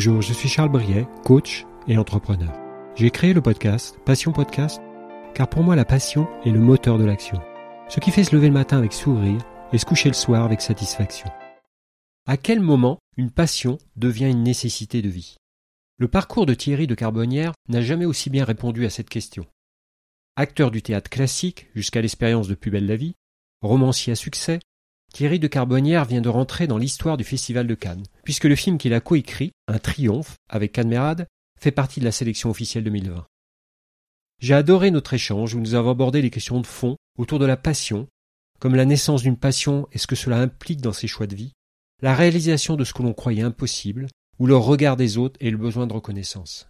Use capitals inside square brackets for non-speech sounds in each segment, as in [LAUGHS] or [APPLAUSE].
Bonjour, je suis Charles Briet, coach et entrepreneur. J'ai créé le podcast Passion Podcast car pour moi la passion est le moteur de l'action. Ce qui fait se lever le matin avec sourire et se coucher le soir avec satisfaction. À quel moment une passion devient une nécessité de vie? Le parcours de Thierry de Carbonnière n'a jamais aussi bien répondu à cette question. Acteur du théâtre classique jusqu'à l'expérience de Plus belle la vie, romancier à succès, Thierry de Carbonnière vient de rentrer dans l'histoire du Festival de Cannes, puisque le film qu'il a coécrit, Un triomphe, avec Canmerade, fait partie de la sélection officielle 2020. J'ai adoré notre échange où nous avons abordé les questions de fond autour de la passion, comme la naissance d'une passion et ce que cela implique dans ses choix de vie, la réalisation de ce que l'on croyait impossible, ou le regard des autres et le besoin de reconnaissance.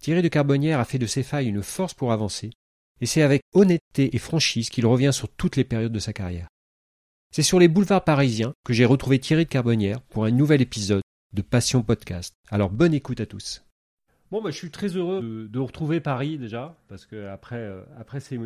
Thierry de Carbonnière a fait de ses failles une force pour avancer, et c'est avec honnêteté et franchise qu'il revient sur toutes les périodes de sa carrière. C'est sur les boulevards parisiens que j'ai retrouvé Thierry de Carbonnière pour un nouvel épisode de Passion Podcast. Alors bonne écoute à tous. Bon, bah, je suis très heureux de, retrouver Paris déjà, parce que après, euh,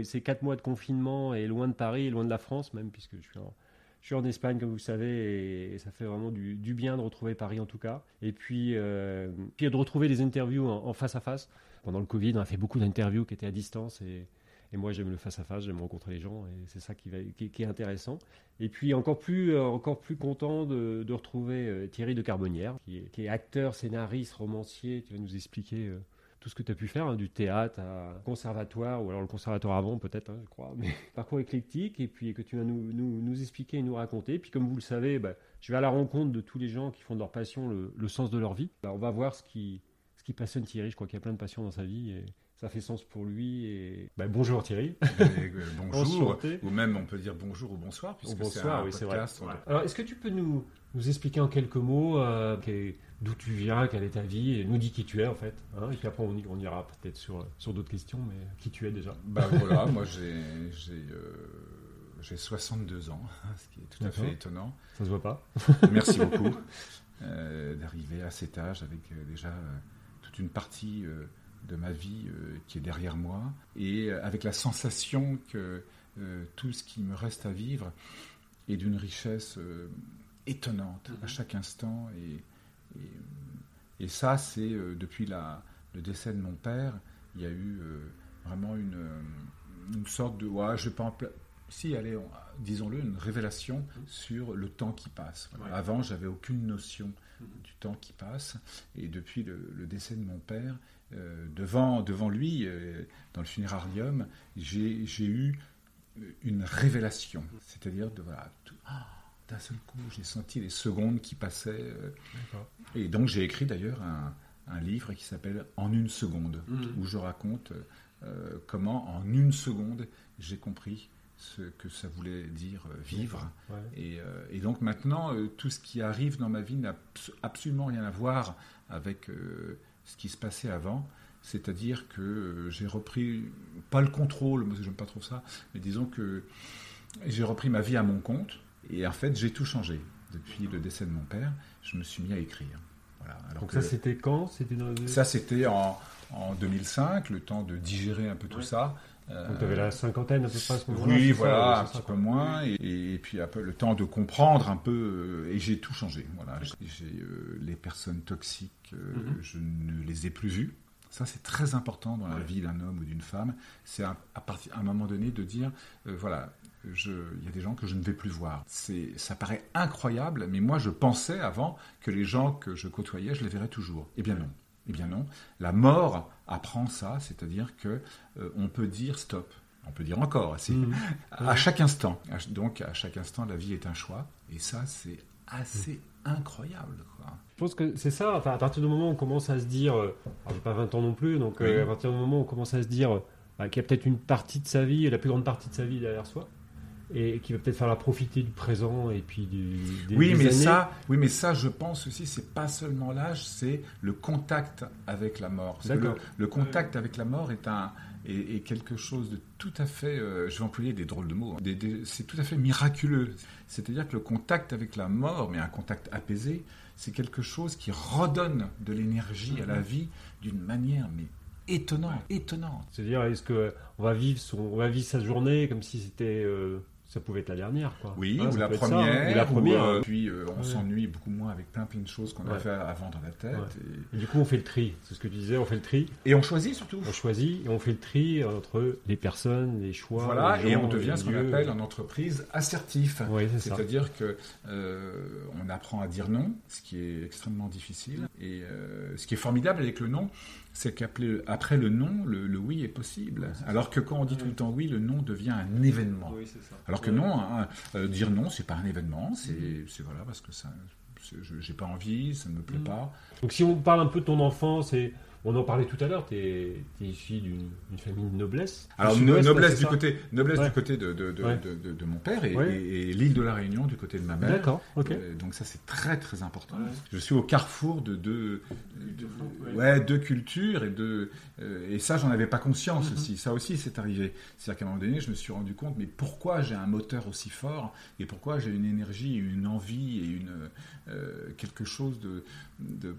ces, quatre mois de confinement et loin de Paris, et loin de la France même, puisque je suis en, en Espagne, comme vous savez, et, ça fait vraiment du, bien de retrouver Paris en tout cas. Et puis, euh, puis de retrouver les interviews en, face à face. Pendant le Covid, on a fait beaucoup d'interviews qui étaient à distance et, et moi, j'aime le face-à-face, j'aime rencontrer les gens, et c'est ça qui, va, qui, est intéressant. Et puis, encore plus, euh, encore plus content de, retrouver euh, Thierry de Carbonnière, qui est, qui acteur, scénariste, romancier. Tu vas nous expliquer euh, tout ce que tu as pu faire, hein, du théâtre à conservatoire, ou alors le conservatoire avant, peut-être, hein, je crois, [LAUGHS] mais parcours éclectique, et puis que tu vas nous, nous, expliquer et nous raconter. Et puis, comme vous le savez, bah, je vais à la rencontre de tous les gens qui font de leur passion le, sens de leur vie. Bah, on va voir ce qui, ce qui passionne Thierry. Je crois qu'il y a plein de passions dans sa vie. Ça fait sens pour lui. Et... Bah, bonjour Thierry. Euh, bonjour, ou même on peut dire bonjour ou bonsoir, puisque bonsoir, oui, c'est vrai. Alors, est-ce que tu peux nous, nous expliquer en quelques mots euh, d'où tu viens, quelle est ta vie, et nous dis qui tu es en fait hein, Et puis après, on, on ira peut-être sur, sur d'autres questions, mais qui tu es déjà? Bah [LAUGHS] voilà, moi j'ai. J'ai 62 euh, ans, [LAUGHS] ce qui est tout à fait étonnant. Ça se voit pas? [LAUGHS] Merci beaucoup d'arriver à cet âge avec déjà toute une partie de ma vie euh, qui est derrière moi, et euh, avec la sensation que euh, tout ce qui me reste à vivre est d'une richesse étonnante à mhm. chaque instant. Et, et, ça, c'est depuis la, le décès de mon père, il y a eu vraiment une, une sorte de... Ouais, je vais pas si, allez, disons-le, une révélation mhm. sur le temps qui passe. Avant, j'avais aucune notion mhm. du temps qui passe, et depuis le décès de mon père, euh, devant, devant lui, euh, dans le funérarium, j'ai eu une révélation. C'est-à-dire, de voilà, ah, d'un seul coup, j'ai senti les secondes qui passaient. Euh, et donc, j'ai écrit d'ailleurs un, un, livre qui s'appelle En une seconde, mmh. où je raconte comment, en une seconde, j'ai compris ce que ça voulait dire vivre. Et, et, donc maintenant, tout ce qui arrive dans ma vie n'a absolument rien à voir avec ce qui se passait avant. C'est-à-dire que euh, j'ai repris, pas le contrôle, moi j'aime pas trop ça, mais disons que j'ai repris ma vie à mon compte. Et en fait, j'ai tout changé. Depuis le décès de mon père, je me suis mis à écrire. Voilà. Donc ça, c'était quand? Ça, c'était en, en, 2005, le temps de digérer un peu tout ça. Donc tu avais la cinquantaine à peu près à ce moment-là Oui, voilà, un petit peu moins. Et, puis peu le temps de comprendre un peu. Euh, et j'ai tout changé. Voilà. J'ai euh, les personnes toxiques, euh, mhm. je ne les ai plus vues. Ça, c'est très important dans la vie d'un homme ou d'une femme. C'est à, partir, à un moment donné de dire, voilà, il y a des gens que je ne vais plus voir. Ça paraît incroyable, mais moi, je pensais avant que les gens que je côtoyais, je les verrais toujours. Eh bien non. Eh bien non. La mort apprend ça, c'est-à-dire que euh, on peut dire stop. On peut dire encore, mmh. à chaque instant. Donc à chaque instant, la vie est un choix. Et ça, c'est assez incroyable. Je pense que c'est ça. Enfin, à partir du moment où on commence à se dire, euh, j'ai pas 20 ans non plus, donc euh, à partir du moment où on commence à se dire, bah, qui a peut-être une partie de sa vie, la plus grande partie de sa vie derrière soi, et qui va peut-être faire la profiter du présent et puis du, des, oui, des mais années. ça, oui, mais ça, je pense aussi, c'est pas seulement l'âge, c'est le contact avec la mort. Le, le contact avec la mort est un est, est quelque chose de tout à fait, euh, je vais employer des drôles de mots, hein, c'est tout à fait miraculeux. C'est-à-dire que le contact avec la mort, mais un contact apaisé, c'est quelque chose qui redonne de l'énergie à la vie d'une manière mais étonnante, étonnante. C'est-à-dire, est-ce que on va vivre son, on va vivre sa journée comme si c'était, euh, ça pouvait être la dernière, quoi. Oui, Hein, ou, ça la ça, première, ou la première. ou, euh, puis euh, on Ouais. s'ennuie beaucoup moins avec plein plein de choses qu'on a Ouais. fait avant dans la tête. Et du coup, on fait le tri. C'est ce que tu disais, on fait le tri. Et, on choisit surtout. On choisit et on fait le tri entre les personnes, les choix. Voilà, les et on devient ce qu'on appelle en entreprise assertif. Oui, c'est ça. C'est-à-dire que euh, on apprend à dire non, ce qui est extrêmement difficile. Et euh, ce qui est formidable avec le non, c'est qu'après le non, le, le oui est possible. Alors que quand on dit tout le temps oui, le non devient un événement. Oui, c'est ça. Alors que non, hein, euh, dire non, c'est pas un événement, c'est c'est voilà parce que ça, j'ai pas envie, ça ne me plaît Mhm. pas. Donc, si on parle un peu de ton enfance, et on en parlait tout à l'heure, tu es, issu d'une d'une famille de noblesse. Alors no- noblesse du côté, noblesse Ouais. du côté de, de, de, Ouais. de- de- de mon père et, Ouais. et- et l'île de la Réunion du côté de ma mère. D'accord, ok. Euh, donc ça c'est très très important. Ouais. Je suis au carrefour de deux, de- ouais, deux cultures et de euh, et ça j'en avais pas conscience Mhm. aussi. Ça aussi c'est arrivé. C'est-à-dire qu'à un moment donné je me suis rendu compte mais pourquoi j'ai un moteur aussi fort et pourquoi j'ai une énergie, une envie et une euh, quelque chose de de-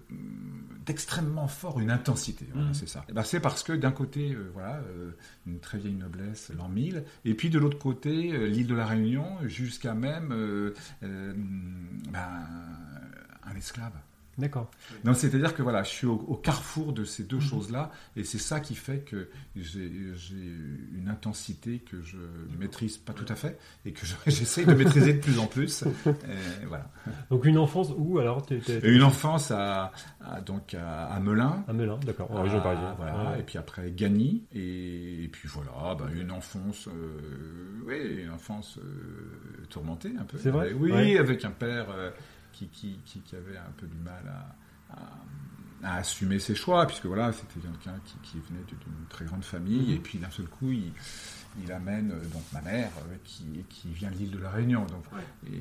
d'extrêmement fort, une intensité. Voilà, Mhm. c'est ça. Eh ben, c'est parce que d'un côté euh, voilà euh, une très vieille noblesse l'an 1000 et puis de l'autre côté euh, l'île de la Réunion jusqu'à même euh, ben, un esclave. D'accord. Non, c'est-à-dire que voilà, je suis au, au carrefour de ces Mhm. deux choses-là, et c'est ça qui fait que j'ai une intensité que je ne maîtrise pas tout à fait, et que je- [LAUGHS] j'essaie de maîtriser de plus en plus. Et voilà. Donc, une enfance où alors Et une enfance à, à- donc à, à Melun. à Melun, d'accord, en région parisienne. Voilà, Ouais. et puis après Gagny, et, et puis voilà, bah, une enfance, euh, oui, une enfance euh, tourmentée un peu. C'est vrai Oui, Ouais. avec un père euh, qui, qui, qui, qui avait un peu du mal à, à- à assumer ses choix, puisque voilà, c'était quelqu'un qui, qui venait d'une très grande famille, Mhm. et puis d'un seul coup, il, il amène euh, donc ma mère, euh, qui, qui vient de l'île de la Réunion. Donc, et,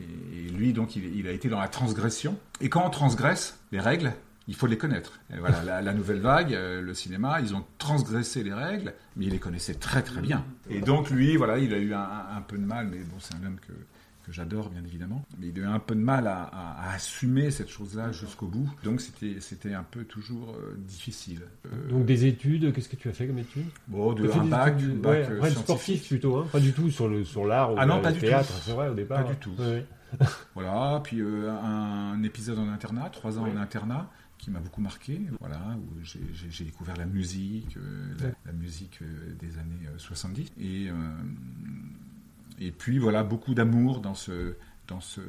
et lui, donc, il, il a été dans la transgression. Et quand on transgresse les règles, il faut les connaître. Et voilà, la, la nouvelle vague, euh, le cinéma, ils ont transgressé les règles, mais il les connaissait très très bien. Et donc lui, voilà, il a eu un, un- un peu de mal, mais bon, c'est un homme que, que j'adore bien évidemment, mais il a eu un peu de mal à, à- à assumer cette chose-là jusqu'au bout. Donc c'était c'était un peu toujours euh, difficile. Euh, Donc, des études, qu'est-ce que tu as fait comme études? Bon, de un bac, études, bac ouais, euh, scientifique. sportif plutôt, hein pas du tout sur le sur l'art ou Ah non, le pas du théâtre, c'est vrai au départ. Pas du tout. Ouais. [LAUGHS] Voilà, puis un épisode en internat, trois ans en internat, qui m'a beaucoup marqué. Voilà, où j'ai- j'ai j'ai découvert la musique, la, musique des années euh, 70. Et, et puis voilà, beaucoup d'amour dans ce dans ce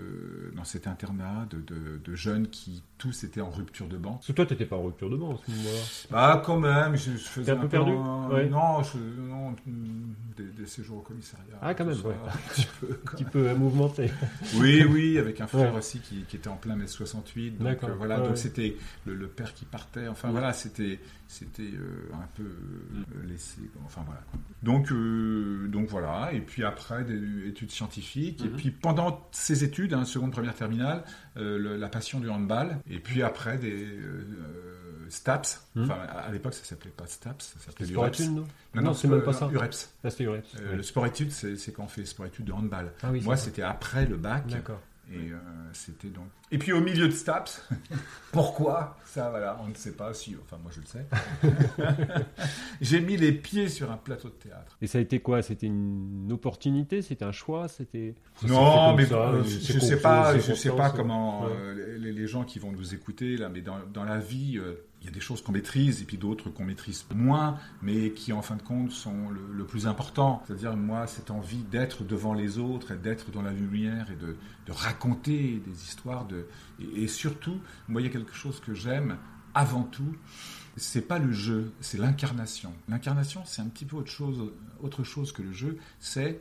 dans cet internat de, de- de jeunes qui tous étaient en rupture de banc. Parce que toi, t'étais pas en rupture de banc à ce moment-là. Bah quand même, je, je faisais un peu perdu Ouais. Non, je, non, des, des séjours au commissariat. Ah, quand même, ça, ouais. un [LAUGHS] petit peu, Un petit peu mouvementé. oui, oui, avec un frère Ouais. aussi qui, qui était en plein mai 68. Donc D'accord. euh, voilà, Ouais. donc c'était le, le père qui partait. Enfin voilà, c'était c'était euh, un peu euh, laissé. Enfin voilà. Donc euh, donc voilà. Et puis après des études scientifiques. Et Mhm. puis pendant ces études, hein, seconde, première, terminale, euh, le- la passion du handball. Et puis après des euh, STAPS. Mhm. Enfin à, à l'époque ça s'appelait pas STAPS, ça s'appelait Sport l'UREPS. études, non Non, Non, c'est même pas ça. UREPS. Ah, Ureps. Le sport études, c'est quand on fait sport études de handball. Ah oui, Moi, c'était après le bac. D'accord. Et euh, c'était donc. Et puis au milieu de Staps, [LAUGHS] pourquoi? Ça, voilà, on ne sait pas. Si, enfin, moi je le sais. [LAUGHS] J'ai mis les pieds sur un plateau de théâtre. Et ça a été quoi? C'était une opportunité? C'était un choix? C'était Non, mais ça, euh, je con- sais pas, je sais pas comment ouais. euh, les, les gens qui vont nous écouter là, mais dans, dans la vie, il y a des choses qu'on maîtrise et puis d'autres qu'on maîtrise moins, mais qui en fin de compte sont le, plus important. C'est-à-dire moi, cette envie d'être devant les autres et d'être dans la lumière et de, raconter des histoires et, surtout, moi, il y a quelque chose que j'aime avant tout. C'est pas le jeu, c'est l'incarnation. L'incarnation, c'est un petit peu autre chose, autre chose que le jeu. C'est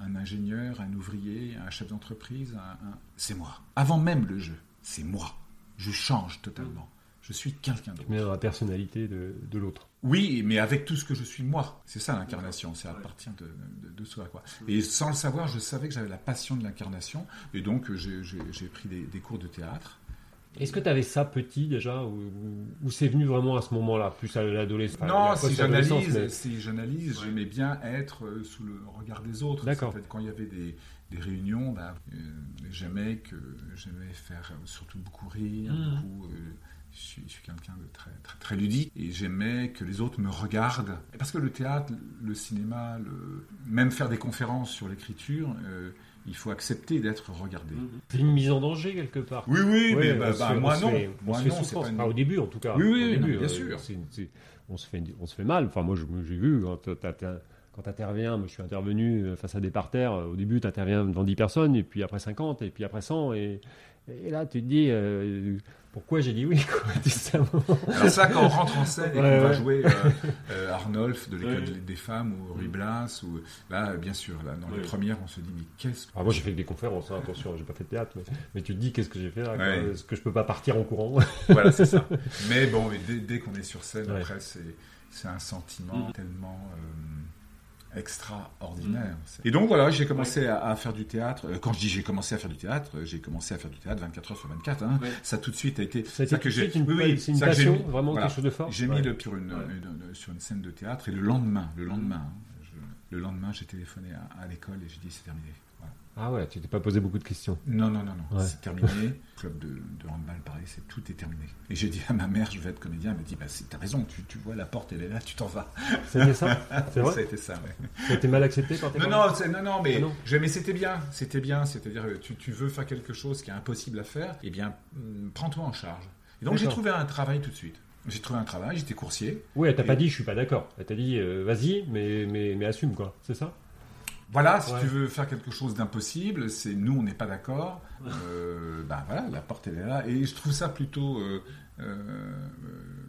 un, ingénieur, un ouvrier, un chef d'entreprise, c'est moi. Avant même le jeu, c'est moi. Je change totalement. Je suis quelqu'un d'autre. Mais dans la personnalité de, de l'autre. Oui, mais avec tout ce que je suis moi. C'est ça l'incarnation, c'est à partir de, de, de, soi. Quoi. Et sans le savoir, je savais que j'avais la passion de l'incarnation. Et donc, j'ai pris des, des, cours de théâtre. Est-ce que tu avais ça petit déjà Ou, ou c'est venu vraiment à ce moment-là, plus à l'adolescence? Non, si j'analyse, mais... si j'analyse, j'aimais bien être euh, sous le regard des autres. D'accord. En fait, quand il y avait des, des réunions, bah, euh, j'aimais que j'aimais faire surtout beaucoup rire, mmh. beaucoup. Euh, je suis, suis quelqu'un de très, très, très, ludique et j'aimais que les autres me regardent. Parce que le théâtre, le cinéma, le... même faire des conférences sur l'écriture, euh, il faut accepter d'être regardé. C'est une mise en danger quelque part. Oui, oui, ouais, mais bah, bah, moi non. Fait, moi non, c'est pas une... enfin, au début en tout cas. Oui, oui, au début, non, bien euh, sûr. C est, c est, on, se fait, on se fait mal. Enfin, moi, j'ai vu, hein, quand tu interviens, moi je suis intervenu face à des parterres, au début tu interviens devant 10 personnes, et puis après 50, et puis après 100, et, et là tu te dis, euh, pourquoi j'ai dit oui quoi, [LAUGHS] Alors ça, quand on rentre en scène et ouais, qu'on va jouer euh, [LAUGHS] euh, Arnolphe de l'école ouais. des femmes, ou Ruy Blas, ou, là bien sûr, là, dans les premières on se dit, mais qu'est-ce que... Ah, moi j'ai fait des conférences, hein, attention, j'ai pas fait de théâtre, mais, mais, tu te dis, qu'est-ce que j'ai fait là Est-ce que je peux pas partir en courant [LAUGHS] Voilà, c'est ça. Mais bon, dès, dès qu'on est sur scène, après c'est un sentiment mmh. tellement... Euh, extraordinaire. Mmh. Et donc voilà, j'ai commencé à, à, faire du théâtre. Quand je dis j'ai commencé à faire du théâtre, j'ai commencé à faire du théâtre 24 heures sur 24. Hein. Ouais. Ça tout de suite a été. Ça a été que j'ai. Une, oui, c'est une passion, mis, vraiment voilà, quelque chose de fort. J'ai mis le, sur, une, une, sur une scène de théâtre et le lendemain, le lendemain, hein, je, le lendemain, j'ai téléphoné à, à l'école et j'ai dit c'est terminé. Ah ouais, tu t'es pas posé beaucoup de questions. Non, non, non, non. Ouais. C'est terminé. [LAUGHS] Club de, de, handball, pareil, c'est tout est terminé. Et j'ai dit à ma mère, je vais être comédien. Elle m'a dit, bah, t'as raison, tu, tu, vois la porte, elle est là, tu t'en vas. [LAUGHS] C'était ça? C'est vrai? Ça a été ça, ouais. Ça a été mal accepté quand t'es Non, non, non, non, mais, ah non. Je, mais c'était bien. C'était bien. C'est-à-dire, tu, tu veux faire quelque chose qui est impossible à faire, eh bien, prends-toi en charge. Et donc, j'ai trouvé un travail tout de suite. J'ai trouvé un travail, j'étais coursier. Oui, elle t'a et... pas dit, je suis pas d'accord. Elle t'a dit, euh, vas-y, mais, mais, mais assume, quoi. C'est ça? Voilà, si ouais. tu veux faire quelque chose d'impossible, c'est nous, on n'est pas d'accord. [LAUGHS] Euh, ben voilà, la porte elle est là, et je trouve ça plutôt. Euh, euh,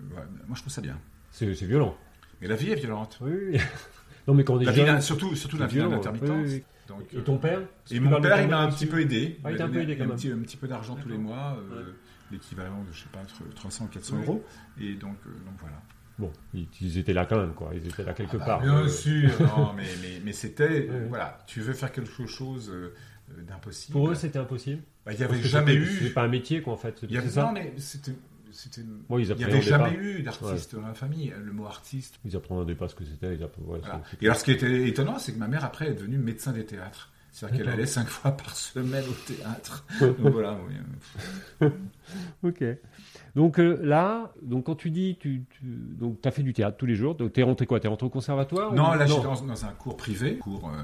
ouais, moi, je trouve ça bien. C'est violent. Mais la vie est violente. Oui. [LAUGHS] non, mais quand on est la jeune, vie, surtout, surtout la vie en intermittence. Oui, Donc, et ton père Et mon père, il m'a un petit peu aidé. Ah, il t'a un peu aidé quand même. Un petit, un petit peu d'argent tous les mois, l'équivalent de, je sais pas, 300 ou 400 euros. Et donc, donc voilà. Bon, ils étaient là quand même, quoi. Ils étaient là quelque ah bah, part. Bien euh... sûr, [LAUGHS] non, mais, mais, mais c'était, ouais. voilà, tu veux faire quelque chose euh, d'impossible. Pour eux, c'était impossible. Bah, il n'y avait jamais eu. C'était pas un métier, quoi, en fait. Il y avait, ça non, mais c'était. Bon, il n'y avait jamais eu d'artiste ouais. dans la famille. Le mot artiste. Ils apprendaient pas ce que c'était. Ils apprenaient... ouais, voilà. Et alors, ce qui était étonnant, c'est que ma mère, après, est devenue médecin des théâtres. C'est-à-dire qu'elle allait cinq fois par semaine au théâtre. [LAUGHS] donc voilà. Oui. [LAUGHS] ok. Donc euh, là, donc quand tu dis, tu, tu donc as fait du théâtre tous les jours. Donc t'es rentré quoi? T'es rentré au conservatoire Non, ou... là j'étais dans, dans, un cours privé. Cours. Euh,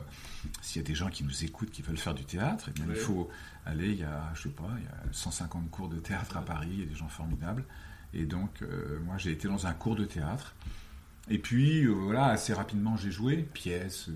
S'il y a des gens qui nous écoutent, qui veulent faire du théâtre, eh bien, ouais. il faut aller. Il y a, je sais pas, il y a 150 cours de théâtre à Paris. Il y a des gens formidables. Et donc euh, moi j'ai été dans un cours de théâtre. Et puis voilà, assez rapidement j'ai joué pièces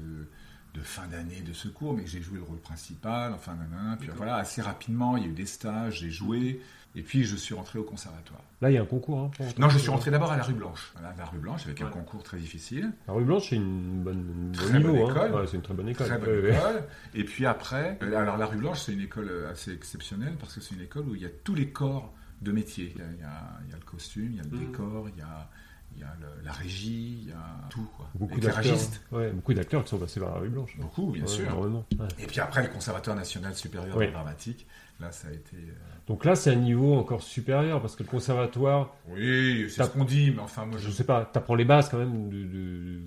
de fin d'année de ce cours, mais j'ai joué le rôle principal, enfin, nanana, puis voilà, assez rapidement, il y a eu des stages, j'ai joué, et puis je suis rentré au conservatoire. Là, il y a un concours hein, Non, je suis rentré d'abord à la rue Blanche. Voilà, la rue Blanche, avec ouais. un concours très difficile. La rue Blanche, c'est une bonne, très bonne école. Hein. Ouais, c'est une très bonne école. Très bonne ouais, école. Et puis après, alors la rue Blanche, c'est une école assez exceptionnelle, parce que c'est une école où il y a tous les corps de métier. Il y a, il y a, il y a le costume, il y a le mmh. décor, il y a il y a le, la régie, il y a tout. Quoi. Beaucoup d'acteurs, ouais, beaucoup d'acteurs qui sont passés par la rue Blanche. Beaucoup, bien ouais, sûr. Ouais. Et puis après, le Conservatoire national supérieur de dramatique, là, ça a été. Euh... Donc là, c'est un niveau encore supérieur parce que le conservatoire. Oui, c'est ce qu'on dit, mais enfin, moi, je, je sais pas. T'apprends les bases quand même de. de...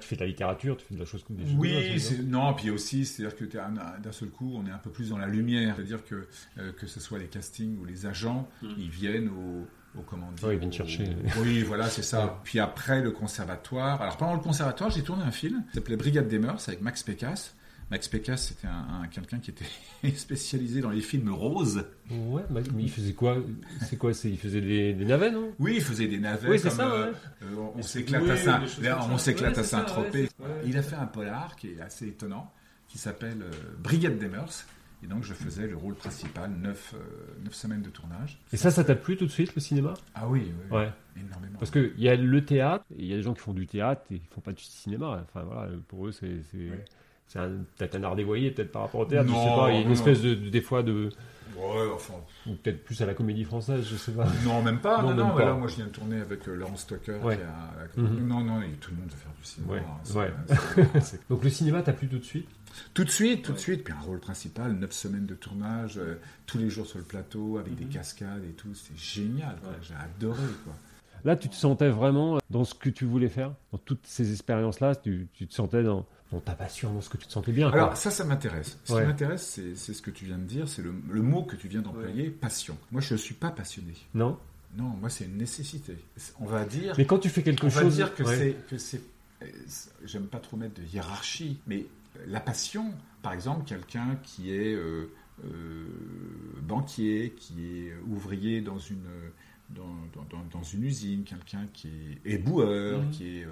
Tu fais de la littérature, tu fais de la chose comme des Oui, choses, non, puis aussi, c'est-à-dire que d'un seul coup, on est un peu plus dans la lumière. C'est-à-dire que euh, que ce soit les castings ou les agents, mmh. ils viennent au, au comment dire. Ouais, ils viennent chercher. Oui, voilà, c'est ça. Ouais. Puis après le conservatoire. Alors pendant le conservatoire, j'ai tourné un film qui s'appelait Brigade des mœurs avec Max Pécasse. Max Pécasse, c'était un, un quelqu'un qui était [LAUGHS] spécialisé dans les films roses. Ouais, mais il faisait quoi C'est quoi Il faisait des, des, navets, non? Oui, il faisait des navets. Oui, c'est ça. Euh, ouais. euh, on s'éclate oui, à Saint, on s'éclate ouais, à Saint-Tropez. il a fait un polar qui est assez étonnant, qui s'appelle euh, Brigade des mœurs. Et donc, je faisais le rôle principal, neuf, euh, neuf semaines de tournage. Et ça, ça t'a plu tout de suite, le cinéma? Ah oui, oui ouais. énormément. Parce qu'il y a le théâtre, il y a des gens qui font du théâtre et qui font pas du cinéma. Enfin, voilà, pour eux, c'est. C'est peut-être un art dévoyé, peut-être par rapport au théâtre, je Non, sais pas. Il y a une non, espèce de, de- des fois de. Ouais, enfin, Ou peut-être plus à la comédie française, je sais pas. non, même pas. [LAUGHS] Non, Non, non, pas. voilà, moi je viens de tourner avec euh, Laurent Stocker. Ouais. Qui a- Mhm. Non, non, tout le monde veut faire du cinéma. Ouais, hein, ouais. [LAUGHS] Donc le cinéma, t'as plus tout de suite? Tout de suite, tout de suite. Puis un rôle principal, neuf semaines de tournage, euh, tous les jours sur le plateau, avec des cascades et tout. C'était génial. Mhm. J'ai adoré. Quoi. Là, tu te sentais vraiment dans ce que tu voulais faire, dans toutes ces expériences-là, tu, tu te sentais dans, dans ta passion, dans ce que tu te sentais bien. quoi. Alors ça, ça m'intéresse. Ce Ouais. qui m'intéresse, c'est c'est ce que tu viens de dire, c'est le, le mot que tu viens d'employer, passion. Moi, je ne suis pas passionné. Non? Non, moi, c'est une nécessité. On va dire, Mais quand tu fais quelque on chose. va dire que Ouais. c'est que c'est. euh, c'est- J'aime pas trop mettre de hiérarchie, mais la passion, par exemple, quelqu'un qui est euh, euh, banquier, qui est ouvrier dans une dans, dans- dans- dans une usine, quelqu'un qui est éboueur, Mhm. qui est euh,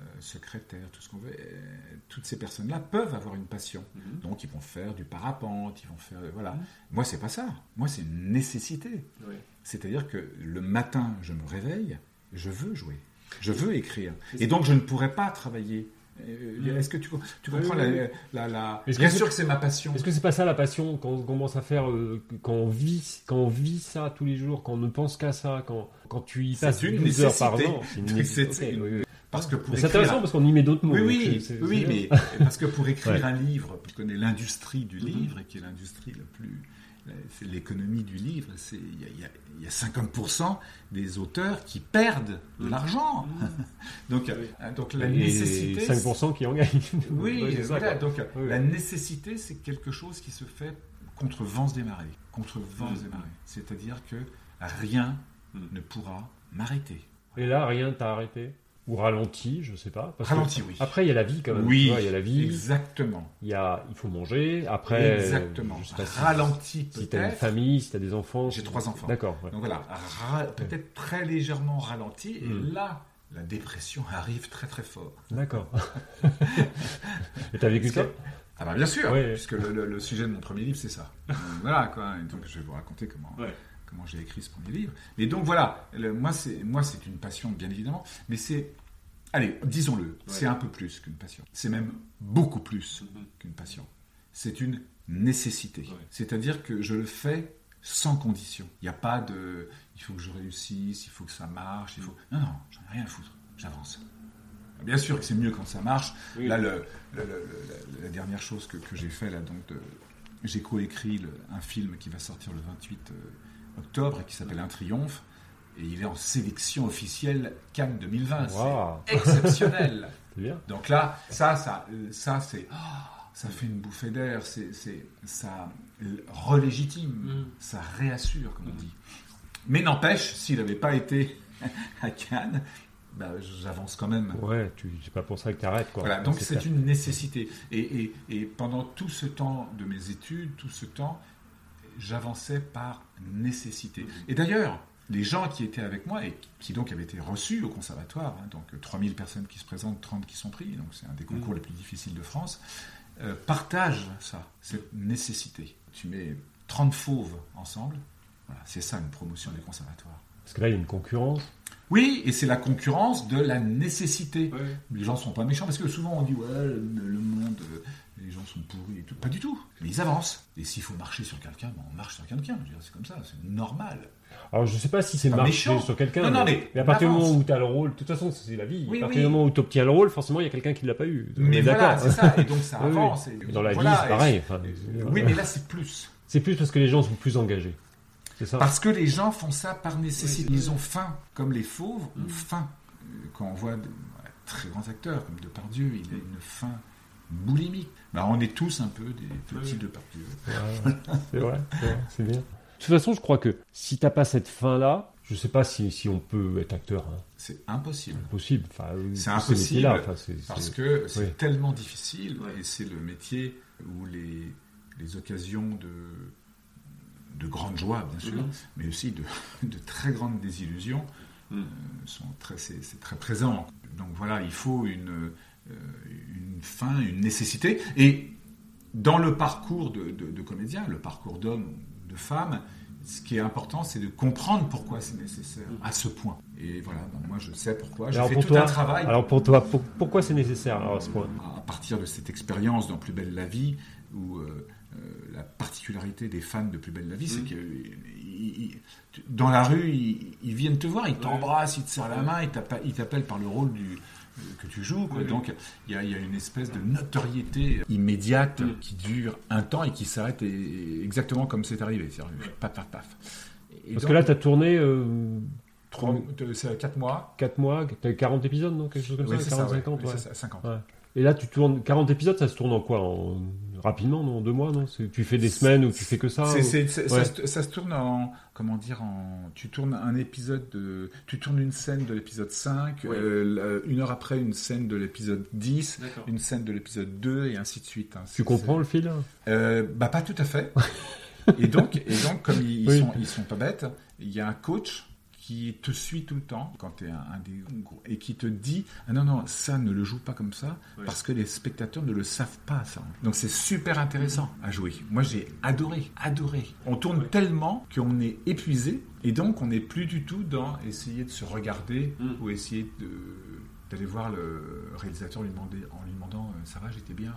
euh, secrétaire, tout ce qu'on veut, euh, toutes ces personnes-là peuvent avoir une passion. Mhm. Donc ils vont faire du parapente, ils vont faire voilà. Mhm. Moi c'est pas ça. Moi c'est une nécessité. C'est-à-dire que le matin je me réveille, je veux jouer, je veux écrire, et donc je ne pourrais pas travailler. Euh. Est-ce que tu, tu Oui, comprends oui, la, oui. Bien sûr que c'est ma passion. Est-ce que c'est pas ça la passion quand on commence à faire, euh, quand on vit, quand on vit ça tous les jours, quand on ne pense qu'à ça, quand, quand tu y passes une 12 heures par nécessité. jour, c'est une [LAUGHS] nécessité. oui, oui. Parce que pour c'est écrire- intéressant parce qu'on y met d'autres mots. Oui, oui, c'est- c'est- oui, c'est bien. mais parce que pour [LAUGHS] écrire Ouais. un livre, tu connais l'industrie du Mhm. livre, et qui est l'industrie la plus. C'est l'économie du livre. c'est- Il y, a- il y a- il y a 50% des auteurs qui perdent de Mhm. l'argent. [LAUGHS] donc, euh, donc la Et nécessité. 5% qui en gagnent. [LAUGHS] Oui, voilà. quoi. Donc Oui, la oui. nécessité, c'est quelque chose qui se fait contre vents et marées. Contre vents Mhm. et marées. C'est-à-dire que rien ne pourra m'arrêter. Et là, rien t'a arrêté? Ou ralenti, je sais pas. parce que Ralenti, oui. Après, il y a la vie quand même. Oui, il y a la vie, Exactement. il, y a, il faut manger. Après, Exactement. je sais pas si- Ralenti si t'as une peut-être. famille, si t'as des enfants. J'ai trois enfants. D'accord. ouais. Donc voilà, ra- peut-être très légèrement ralenti. Et Mm. là, la dépression arrive très très fort. D'accord. [LAUGHS] Et t'as vécu ça? Ah bah bien sûr, Ouais. puisque le, le- le sujet de mon premier livre, c'est ça. Donc, voilà, quoi. Et donc je vais vous raconter comment, Ouais. comment j'ai écrit ce premier livre. Mais donc voilà, le- moi c'est moi c'est une passion, bien évidemment, mais c'est... Allez, disons-le, c'est un peu plus qu'une passion. C'est même beaucoup plus qu'une passion. C'est une nécessité. Ouais. C'est-à-dire que je le fais sans condition. Il n'y a pas de... Il faut que je réussisse, il faut que ça marche, il faut... Non, non, j'en ai rien à foutre. J'avance. Bien sûr que c'est mieux quand ça marche. Oui. Là, le, le- le- le- la dernière chose que, que j'ai fait, là, donc, de- j'ai coécrit un film qui va sortir le 28 euh, octobre et qui s'appelle Un triomphe. Et il est en sélection officielle Cannes 2020. Waouh. [LAUGHS] C'est exceptionnel. Bien. Donc là, ça, ça, ça c'est, ah, ça fait une bouffée d'air. C'est, c'est, ça relégitime, Mm. ça réassure, comme on dit. Mais n'empêche, s'il n'avait pas été [LAUGHS] à Cannes, bah, j'avance quand même. Ouais, tu, c'est pas pour ça que t'arrêtes quoi. Voilà, donc c'est une nécessité. Et, et- et pendant tout ce temps de mes études, tout ce temps, j'avançais par nécessité. Et d'ailleurs, les gens qui étaient avec moi et qui donc avaient été reçus au conservatoire, hein, donc euh, 3000 personnes qui se présentent, 30 qui sont pris, donc c'est un des concours les plus difficiles de France, euh, partagent ça, cette nécessité. Tu mets 30 fauves ensemble, voilà, c'est ça une promotion des conservatoires. Parce que là, il y a une concurrence. Oui, et c'est la concurrence de la nécessité. Les gens sont pas méchants parce que souvent on dit ouais le, le monde, euh, les gens sont pourris et tout. Pas du tout. Mais ils avancent. Et s'il faut marcher sur quelqu'un, ben, on marche sur quelqu'un. C'est comme ça, c'est normal. Alors, je sais pas si c'est marcher méchant. sur quelqu'un. Non, non, mais à partir du moment où tu as le rôle, de toute façon, c'est la vie. Oui, à partir oui. du moment où tu obtiens le rôle, forcément, il y a quelqu'un qui l'a pas eu. Mais voilà, d'accord. c'est ça. Et donc ça [LAUGHS] Oui, oui. avance. Et Mais Dans la voilà, vie, c'est pareil. Enfin, Oui, mais là c'est plus. C'est plus parce que les gens sont plus engagés. Ça Parce que les gens font ça par nécessité. Oui. Ils ont faim, comme les fauves ont Mm. faim. Euh, Quand on voit de très grands acteurs comme Depardieu, il a une faim boulimique. Ben, on est tous un peu des petits Oui. Depardieu. Ouais, c'est vrai, c'est bien. De toute façon, je crois que si t'as pas cette fin-là, je sais pas si, si on peut être acteur. Hein. C'est impossible. Impossible. Enfin, euh, C'est impossible, Parce que c'est oui. tellement difficile et c'est le métier où les, les occasions de, de grande joie, bien sûr, Mhm. mais aussi de, [LAUGHS] de très grandes désillusions Mhm. euh, sont très, c'est, très présent. Donc voilà, il faut une, euh, une fin, une nécessité. Et dans le parcours de, de, de comédien, le parcours d'homme ou de femme, ce qui est important, c'est de comprendre pourquoi c'est nécessaire à ce point. Et voilà, ben, moi je sais pourquoi. J'ai Alors fait pour tout toi, un travail alors pour toi, pour- pourquoi c'est nécessaire alors, à ce point? À partir de cette expérience dans Plus belle la vie, où euh, particularité des fans de Plus belle la vie, c'est que ils- ils- tu- dans la rue, ils, ils viennent te voir, ils t'embrassent, ils te serrent la main, ils t'appellent, par le rôle du, que tu joues. quoi. Donc il y, a, il y a une espèce de notoriété immédiate qui dure un temps et qui s'arrête exactement comme c'est arrivé. C'est-à-dire, Paf, paf, paf. Et Parce donc, que là, tu as tourné euh, trois- euh, c'est 4 mois. 4 mois, tu as 40 épisodes, non? Quelque chose comme Oui, ça c'est 40, ça, ouais. 50, Oui, ouais. c'est ça, 50. Ouais. Et là, tu tournes 40 épisodes, ça se tourne en quoi en... Rapidement, non En deux mois, non? Tu fais des semaines ou tu fais que ça ou- Ouais. ça, se- ça se tourne en comment dire en tu tournes un épisode de tu tournes une scène de l'épisode 5 Ouais. euh, une heure après une scène de l'épisode 10 D'accord. une scène de l'épisode 2 et ainsi de suite hein. Tu comprends le fil? Euh, bah pas tout à fait [LAUGHS] et donc et donc comme ils, ils Oui. sont ils sont pas bêtes il y a un coach qui te suit tout le temps quand tu es un, un des gros et qui te dit ah non non ça ne le joue pas comme ça parce que les spectateurs ne le savent pas ça. Donc c'est super intéressant à jouer. Moi j'ai adoré adoré. On tourne tellement qu'on est épuisé et donc on n'est plus du tout dans essayer de se regarder Mm. ou essayer de d'aller voir le réalisateur lui demander en lui demandant euh, ça va j'étais bien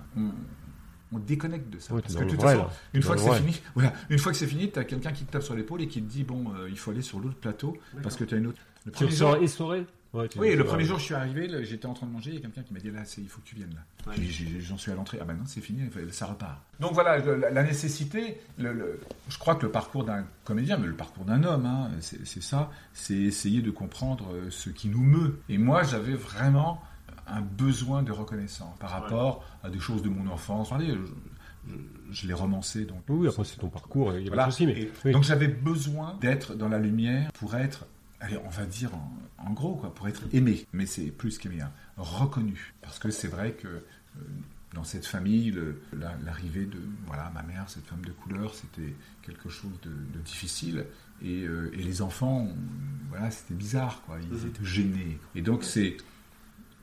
on déconnecte de ça Ouais, parce t'es que dans de le toute vrai, façon, là. une fois que c'est fini, voilà, une fois que c'est fini, t'as quelqu'un qui te tape sur l'épaule et qui te dit bon, euh, il faut aller sur l'autre plateau parce que t'as une autre. Le Tu premier ressors jour, essoré Ouais, tu- oui, le ouais. premier jour, je suis arrivé, j'étais en train de manger, il y a quelqu'un qui m'a dit là, c'est- il faut que tu viennes là. Ouais. J'en suis à l'entrée. Ah ben non, c'est fini, ça repart. Donc voilà, le- la, la nécessité. le- le- je crois que le parcours d'un comédien, mais le parcours d'un homme, hein, c'est c'est ça, c'est essayer de comprendre euh, ce qui nous meut. Et moi, j'avais vraiment un besoin de reconnaissance par rapport à des choses de mon enfance. Regardez, je, je- je l'ai romancé, donc Oui, après c'est ton parcours, il y a voilà. pas de souci, mais Et oui. Donc j'avais besoin d'être dans la lumière pour être, allez, on va dire en, en gros, quoi, pour être aimé. Mais c'est plus qu'aimé, hein, reconnu. Parce que c'est vrai que euh, dans cette famille, le- la- l'arrivée de voilà, ma mère, cette femme de couleur, c'était quelque chose de, de difficile. Et, euh, et les enfants, on- voilà, c'était bizarre, quoi. Ils Mhm. étaient gênés. Et donc c'est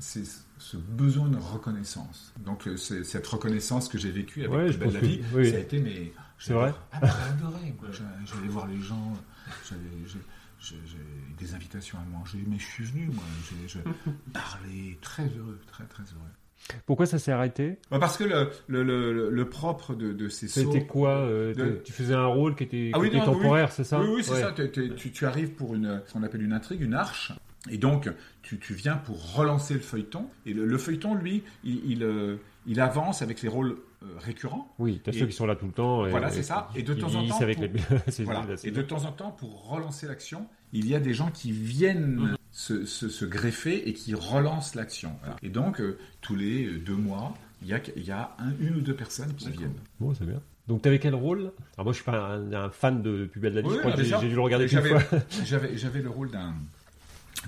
c'est ce besoin de reconnaissance. Donc euh, c'est cette reconnaissance que j'ai vécue avec Ouais, je belle pense la que- vie, oui. ça a été mais C'est vrai ah, j'ai adoré. J'allais voir les gens, j'ai des invitations à manger, mais je suis venu, moi. J'ai je [LAUGHS] parlais, très heureux, très très heureux. Pourquoi ça s'est arrêté? Bah, parce que le, le, le, le propre de, de ces sauts... C'était quoi euh, de- Tu faisais un rôle qui était, Ah qui oui, était non, temporaire, c'est ça? Oui, oui, c'est Ouais. ça. Tu, tu arrives pour une, ce qu'on appelle une intrigue, une arche. Et donc, tu, tu viens pour relancer le feuilleton. Et le, le feuilleton, lui, il, il, euh, il avance avec les rôles euh, récurrents. Oui, t'as Et- ceux qui sont là tout le temps. Et, Voilà, c'est ça. Et de temps en temps, avec pour- les... [LAUGHS] Voilà. Et de temps en temps, pour relancer l'action, il y a des gens qui viennent se, se- se greffer et qui relancent l'action. Voilà. Et donc, euh, tous les deux mois, il y a, y a un- une ou deux personnes qui viennent. Bon, c'est bien. Donc, t'avais quel rôle? Alors, moi, je suis pas un, un fan de Plus belle la vie. Oui, j'ai dû le regarder fois. [LAUGHS] J'avais j'avais le rôle d'un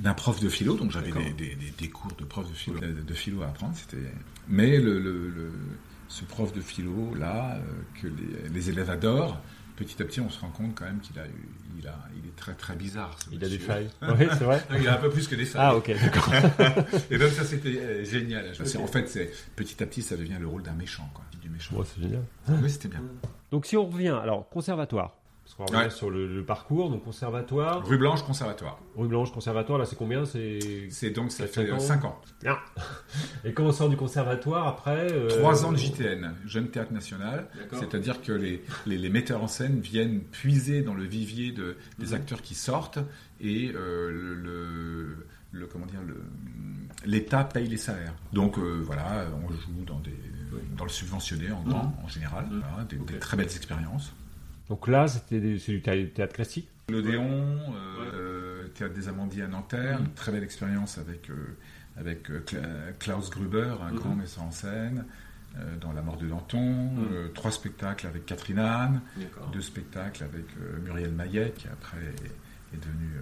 d'un prof de philo, donc j'avais des, des- des- des cours de prof de philo, de, de philo à apprendre. C'était, mais le, le- le- ce prof de philo là euh, que les, les élèves adorent, petit à petit, on se rend compte quand même qu'il a, il a, il est très très bizarre. ce Il a des failles. [LAUGHS] Oui, c'est vrai. Non, Il a un peu plus que des failles. Ah, ok, d'accord. [LAUGHS] Et donc ça c'était euh, génial. C'est- En fait, c'est petit à petit, ça devient le rôle d'un méchant, quoi, du méchant. Bon, c'est génial. Oui, c'était bien. Donc, si on revient, alors, conservatoire. Parce qu'on revient Ouais. sur le, le parcours, donc conservatoire. Rue Blanche, conservatoire. Rue Blanche, conservatoire, là, c'est combien? C'est C'est donc ça fait fait cinq ans 5 ans. Bien. Et quand on sort du conservatoire, après. euh, 3 ans de JTN, Jeune Théâtre National. C'est-à-dire que les, les, les metteurs en scène viennent puiser dans le vivier de, des acteurs qui sortent et euh, le, le, le- comment dire l'État paye les salaires. Donc euh, voilà, on joue dans des dans le subventionné en grand en général, voilà, des, des très belles expériences. Donc là, c'était du thé- théâtre classique. L'Odéon, euh, Théâtre des Amandiers à Nanterre, une très belle expérience avec, euh, avec euh, Klaus Gruber, un grand metteur en scène, euh, dans La mort de Danton, euh, trois spectacles avec Catherine Anne, D'accord. deux spectacles avec Muriel Maillet, qui après est, est devenue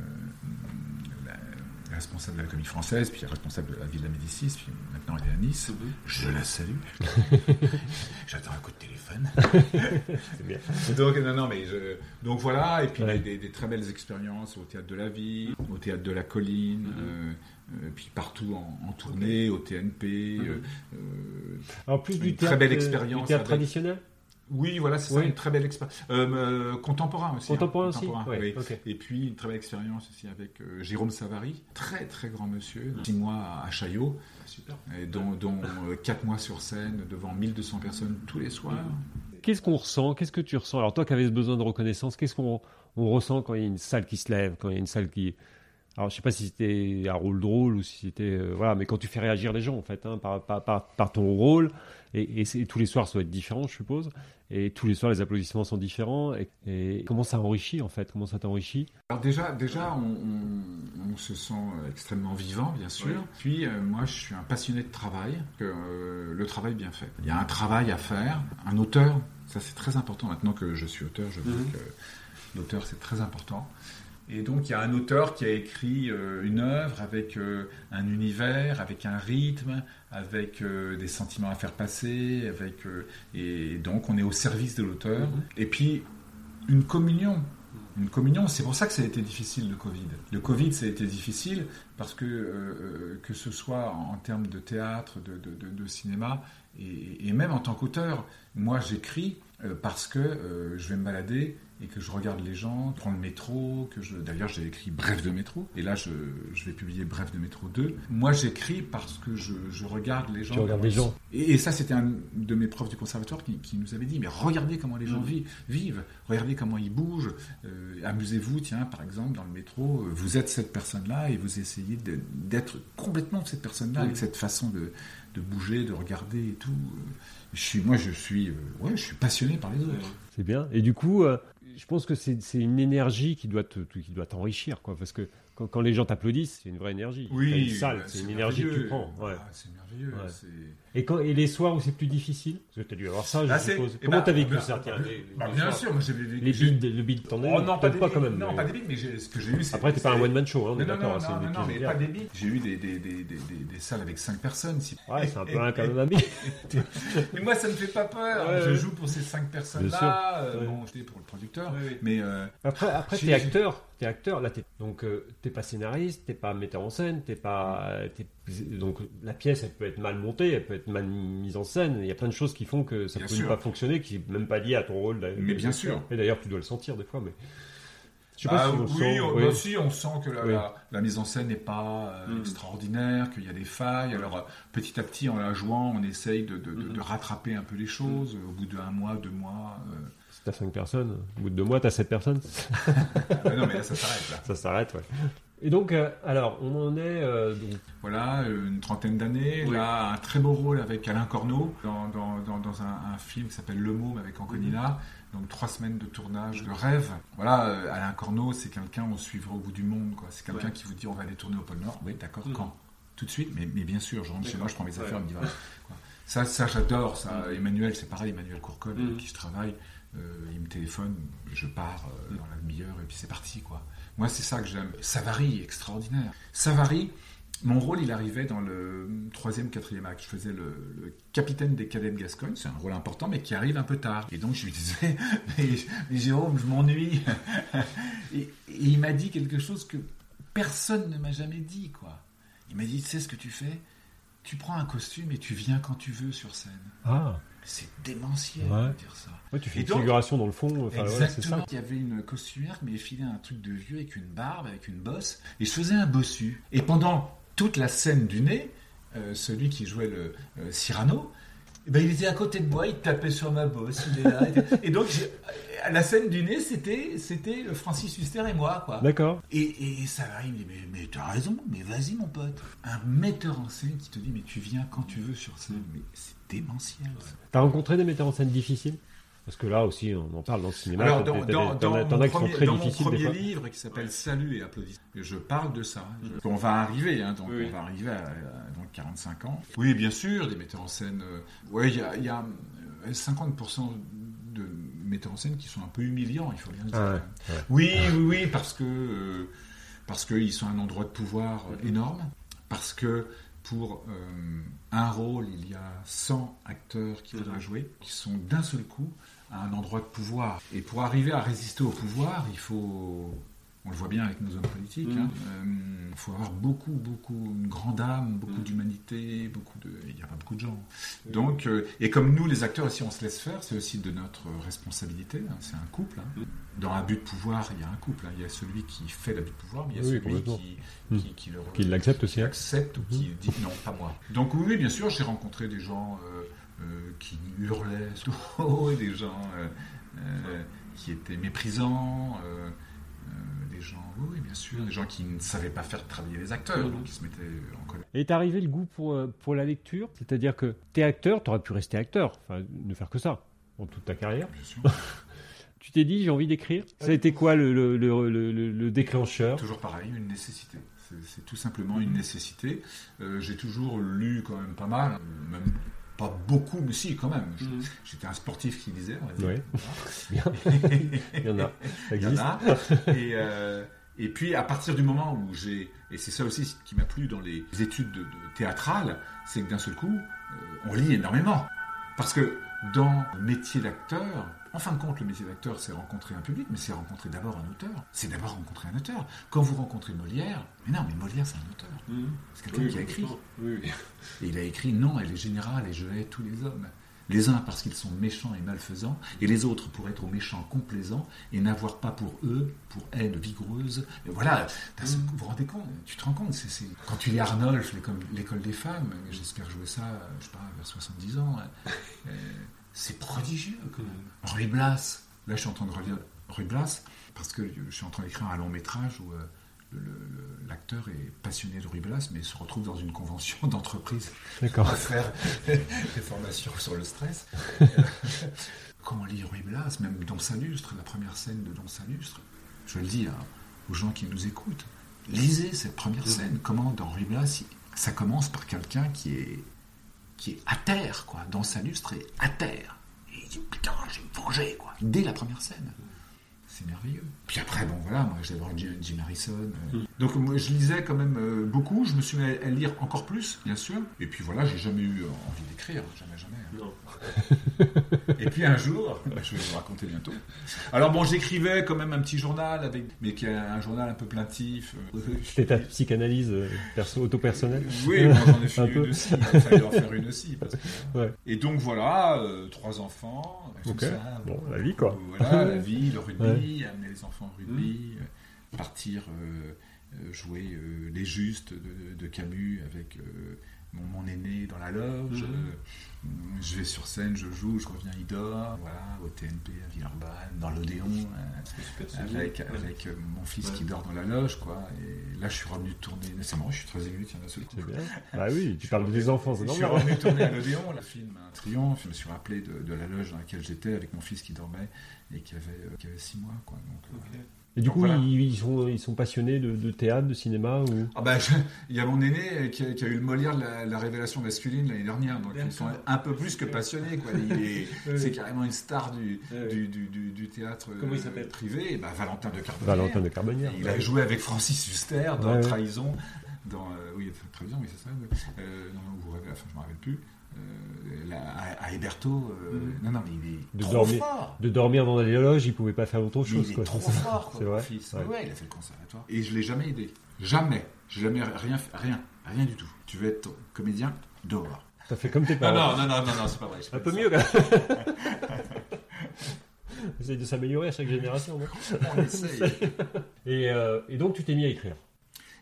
responsable de la comédie française, puis responsable de la ville de la Médicis, puis maintenant elle est à Nice. Je la salue. [LAUGHS] J'attends un coup de téléphone. [LAUGHS] C'est bien. [LAUGHS] Donc, non, non, mais je- donc voilà, et puis Ouais. des, des- des très belles expériences au théâtre de la vie, au théâtre de la colline, Mhm. euh, euh, puis partout en, en tournée, au TNP. Mhm. euh, euh, Alors, plus du Une très théâtre, belle expérience du théâtre avec- traditionnel? Oui, voilà, c'est Oui. ça, une très belle expérience. Euh, euh, contemporain aussi. hein, Contemporain aussi contemporain, Ouais, oui. ok. Et puis une très belle expérience aussi avec euh, Jérôme Savary, très très grand monsieur, six mois à Chaillot, Super. et dont, dont euh, quatre mois sur scène devant 1200 personnes tous les soirs. Qu'est-ce qu'on ressent? Qu'est-ce que tu ressens? Alors toi qui avais ce besoin de reconnaissance, qu'est-ce qu'on on ressent quand il y a une salle qui se lève, quand il y a une salle qui... Alors je sais pas si c'était un rôle drôle ou si c'était... euh, voilà, mais quand tu fais réagir les gens en fait, hein, par, par, par, par ton rôle, et, tous les soirs ça doit être différent je suppose, et tous les soirs les applaudissements sont différents, et, et comment ça enrichit en fait? Comment ça t'enrichit? Alors déjà, déjà on, on- on se sent extrêmement vivant, bien sûr. Oui. Puis euh, moi, je suis un passionné de travail, que, euh, le travail bien fait. Il y a un travail à faire. Un auteur, ça c'est très important. Maintenant que je suis auteur, je vois Mhm. que l'auteur c'est très important. Et donc il y a un auteur qui a écrit euh, une œuvre avec euh, un univers, avec un rythme, avec euh, des sentiments à faire passer, avec et donc on est au service de l'auteur. Mhm. Et puis une communion. Une communion, c'est pour ça que ça a été difficile le Covid. Le Covid, ça a été difficile parce que que ce soit en, en termes de théâtre, de, de- de- de cinéma, et, et même en tant qu'auteur, moi j'écris euh, parce que euh, je vais me balader et que je regarde les gens, prendre le métro, que je... D'ailleurs j'ai écrit Bref de métro, et là je, je vais publier Bref de métro 2. Moi j'écris parce que je, je regarde les gens. Tu regardes les gens. Et, et ça, c'était un de mes profs du conservatoire qui, qui nous avait dit, mais regardez comment les gens Mhm. vivent, vivent, regardez comment ils bougent, euh, amusez-vous, tiens, par exemple, dans le métro, vous êtes cette personne-là et vous essayez d'être complètement cette personne-là, Mhm. avec cette façon de, de bouger, de regarder et tout. Euh, Je suis, moi, je suis, euh, ouais, je suis passionné par les autres. C'est bien. Et du coup, euh, je pense que c'est c'est une énergie qui doit te- qui doit t'enrichir, quoi. Parce que quand, quand les gens t'applaudissent, c'est une vraie énergie. T'as une salle, c'est une énergie que tu prends. ouais. Ah, c'est merveilleux. Ouais. c'est- Et, quand, et les soirs où c'est plus difficile Parce que tu as dû avoir ça, je Ah, suppose. eh Comment ben, t'as vécu ben, ça tiens, les- bah, les Bien soirs sûr, moi j'ai vécu. Les bides, le bide, t'en as Oh non, pas, des pas quand même. Non, mais- pas des bides, mais ce que j'ai eu, c'est. Après, t'es pas un one-man show, hein, on est Non, non, d'accord. non, non, mais pas des bides. J'ai eu des, des, des, des, des- des salles avec 5 personnes. si- Ouais, c'est un peu [LAUGHS] un quand même ami. [LAUGHS] Mais moi, ça me fait pas peur. Je joue pour ces 5 Bien personnes-là. sûr. euh. Bon, j'étais pour le producteur. Mais euh, Après, t'es acteur, t'es acteur. Là, t'es donc euh, t'es pas scénariste, t'es pas metteur en scène, t'es pas euh, donc la pièce, elle peut être mal montée, elle peut être mal mise en scène. Il y a plein de choses qui font que ça Bien peut sûr. ne pas fonctionner, qui n'est même pas lié à ton rôle. Mais bien sûr. Et d'ailleurs, tu dois le sentir des fois, mais je sais pas si on oui, sent. on, oui. bah, si, on sent que la, Oui. la- la mise en scène n'est pas euh, Mm. extraordinaire, qu'il y a des failles. Alors, euh, petit à petit, en la jouant, on essaye de, de- de- Mm. de rattraper un peu les choses. Au bout d'un mois, deux mois. euh, Si t'as 5 personnes, au bout de deux mois, t'as 7 personnes, bah non, mais là, ça s'arrête. Là. [LAUGHS] ça s'arrête, ouais. Et donc, euh, alors, on en est. euh, donc, Voilà, une trentaine d'années. Oui. Là, un très beau rôle avec Alain Corneau dans, dans, dans, dans un, un film qui s'appelle Le Môme avec Anconina. Donc trois semaines de tournage de rêve. Voilà, euh, Alain Corneau, c'est quelqu'un on suivra au bout du monde. quoi. C'est quelqu'un Ouais. qui vous dit on va aller tourner au pôle Nord. Oui, d'accord. Mhm. Quand? Tout de suite. Mais, mais bien sûr, je rentre chez moi, je prends mes affaires, on y va. quoi. Ça, ça j'adore. Ça, Mhm. Emmanuel, c'est pareil. Emmanuel Courcol, Mhm. avec qui je travaille, il me téléphone, je pars dans la demi-heure et puis c'est parti, quoi. Moi, c'est ça que j'aime. Savary, extraordinaire. Savary, mon rôle, il arrivait dans le troisième, quatrième acte. Je faisais le, capitaine des cadets de Gascogne. C'est un rôle important, mais qui arrive un peu tard. Et donc, je lui disais, [LAUGHS] mais, mais Jérôme, je m'ennuie. [LAUGHS] et, et il m'a dit quelque chose que personne ne m'a jamais dit, quoi. Il m'a dit, tu sais ce que tu fais? Tu prends un costume et tu viens quand tu veux sur scène. Ah, C'est démentiel Ouais. de dire ça. ouais, tu fais Et une donc- figuration dans le fond. Enfin, Exactement. ça. Il y avait une costumière qui m'avait filé un truc de vieux avec une barbe, avec une bosse, et je faisais un bossu. Et pendant toute la scène du nez, euh, celui qui jouait le euh, Cyrano, eh ben, il était à côté de moi, il tapait sur ma bosse, il est là. et donc, à la scène du nez, c'était, c'était Francis Huster et moi, quoi. D'accord. Et, et ça il me dit, mais, mais t'as raison, mais vas-y, mon pote. Un metteur en scène qui te dit, mais tu viens quand tu veux sur scène. Mais c'est démentiel. ça. T'as rencontré des metteurs en scène difficiles? Parce que là aussi, on en parle dans le cinéma. Alors, dans, dans, mon premier, très dans mon difficiles des premier fois. livre qui s'appelle Salut et applaudissements, je parle de ça. Je- on va arriver, hein, donc Oui. on va arriver à, à- donc 45 ans. Oui, bien sûr, des metteurs en scène. euh, ouais, il y a, y a, euh, 50% de metteurs en scène qui sont un peu humiliants, il faut bien le dire. Ah ouais, ouais. Oui, oui, oui, parce que euh, parce qu'ils sont un endroit de pouvoir euh, énorme, parce que pour euh, un rôle, il y a 100 acteurs qui faudra jouer, qui sont d'un seul coup à un endroit de pouvoir. Et pour arriver à résister au pouvoir, il faut On le voit bien avec nos hommes politiques. Il Mm. faut avoir beaucoup, beaucoup, une grande âme, beaucoup Mm. d'humanité, beaucoup de. Il n'y a pas beaucoup de gens. Donc, euh, et comme nous, les acteurs, si on se laisse faire, c'est aussi de notre responsabilité. hein, c'est un couple. hein. Dans un but de pouvoir, il y a un couple. hein. Il y a celui qui fait l'abus de pouvoir, mais il y a Oui, celui qui, Mm. qui, qui le Qu'il l'accepte aussi. qui hein. accepte ou qui dit non, pas moi. Donc oui, bien sûr, j'ai rencontré des gens euh, euh, qui hurlaient [LAUGHS] des gens euh, euh, qui étaient méprisants, euh, euh, des gens, oui, bien sûr, des gens qui ne savaient pas faire travailler les acteurs, Mhm. donc qui se mettaient en colère. Et t'es arrivé le goût pour, euh, pour la lecture C'est-à-dire que t'es acteur, t'aurais pu rester acteur, enfin, ne faire que ça, dans toute ta carrière. Bien sûr. [LAUGHS] Tu t'es dit, j'ai envie d'écrire Ça a été quoi le, le, le, le- le- le déclencheur? Toujours pareil, une nécessité. C'est- tout simplement une nécessité. Euh, j'ai toujours lu quand même pas mal, même pas beaucoup, mais si quand même. Mhm. J'étais un sportif qui lisait, on va dire. Voilà. [LAUGHS] Il y en a. Ça Il y en a. Et, euh, et puis à partir du moment où j'ai, et c'est ça aussi qui m'a plu dans les études de, de théâtrales, c'est que d'un seul coup, euh, on lit énormément. Parce que dans le métier d'acteur, en fin de compte, le métier d'acteur, c'est rencontrer un public, mais c'est rencontrer d'abord un auteur. C'est d'abord rencontrer un auteur. Quand vous rencontrez Molière, mais non, mais Molière, c'est un auteur. C'est quelqu'un qui a écrit. Et il a écrit Non, elle est générale et je hais tous les hommes. Les uns parce qu'ils sont méchants et malfaisants, et les autres pour être méchants complaisants et n'avoir pas pour eux, pour haine vigoureuse. Et voilà, ce- vous vous rendez compte Tu te rends compte Quand tu lis Arnolphe, l'école, l'école des femmes, j'espère jouer ça, je sais pas, vers 70 ans, euh, [LAUGHS] c'est prodigieux. Quand même. Ruy Blas, là je suis en train de relire Ruy Blas, parce que je suis en train d'écrire un long métrage où. euh, l'acteur est passionné de Ruy Blas, mais se retrouve dans une convention [LAUGHS] d'entreprise D'accord. à faire [LAUGHS] des formations sur le stress. [LAUGHS] Comment lire Ruy Blas, même Don Salustre, la première scène de Don Salustre. Je le dis à- aux gens qui nous écoutent. Lisez cette première scène. Comment dans Ruy Blas, ça commence par quelqu'un qui est, qui est à terre, quoi. Don Salustre est à terre. Et il dit putain, j'ai me venger, quoi. Dès la première scène. C'est merveilleux. Puis après, bon voilà, moi j'adore Jim, Jim Harrison. euh. Donc moi je lisais quand même euh, beaucoup, je me suis mis à, à lire encore plus, bien sûr. Et puis voilà, j'ai jamais eu euh, envie d'écrire, jamais, jamais. hein. [LAUGHS] Et puis un jour, bah, je vais vous raconter bientôt. Alors bon, j'écrivais quand même un petit journal, avec, mais qui est un journal un peu plaintif. C'était ta psychanalyse perso, auto-personnelle Oui, moi j'en ai [LAUGHS] fait Un une peu. aussi. Il fallu en faire une aussi. parce que- [LAUGHS] Ouais. Et donc voilà, trois enfants. tout Ok. ça, Bon, la vie, quoi. Voilà, la vie, le rugby, Ouais. Amener les enfants au rugby, euh, partir euh, euh, jouer les justes de, de Camus avec mon, mon aîné dans la loge. Mhm. Euh, je vais sur scène, je joue, je reviens, il dort. Voilà, au TNP à Villeurbanne, dans l'Odéon. euh, avec, avec euh, mon fils Ouais. qui dort dans la loge, quoi. Et là, je suis revenu tourner. C'est marrant, je suis très ému, tiens, d'un seul coup. C'est bien. Bah oui, tu parles de tes enfants, c'est Je suis normal. revenu tourner à l'Odéon, le film Un triomphe. Je me suis rappelé de, de la loge dans laquelle j'étais avec mon fils qui dormait et qui avait, euh, qui avait six mois. Quoi. Donc, euh, Et du Donc coup, voilà. ils, ils sont, ils sont passionnés de, de théâtre, de cinéma ou... Ah bah, je- il y a mon aîné qui a, qui a eu le Molière de la, la révélation masculine l'année dernière, donc ils sont un peu plus que passionnés. Quoi. [LAUGHS] C'est carrément une star du, du, du, du- du théâtre Comment il euh, s'appelle privé. Et bah, Valentin de Carbonnier. Valentin de Carbonnière. Il a joué avec Francis Huster dans Ouais, ouais. Trahison, dans euh, oui Trahison, oui c'est ça. Euh, non, non, vous rêvez, enfin je me rappelle plus. Euh, là, à, Héberto, euh, Mhm. non non mais il est De trop dormir- fort. De dormir dans les loges, ils pouvaient pas faire autre Mais chose. il est quoi. trop fort, quoi, mon vrai. fils. Ouais. Ouais. il a fait le conservatoire. Et je l'ai jamais aidé. Jamais. J'ai jamais rien fait. Rien. Rien du tout. Tu veux être comédien Dehors. T'as fait comme tes parents. non, non, non, non, non, c'est pas vrai. Un peu mieux, quand [LAUGHS] même. Essaye de s'améliorer à chaque génération, non ça. On essaye. et, euh, et donc, tu t'es mis à écrire.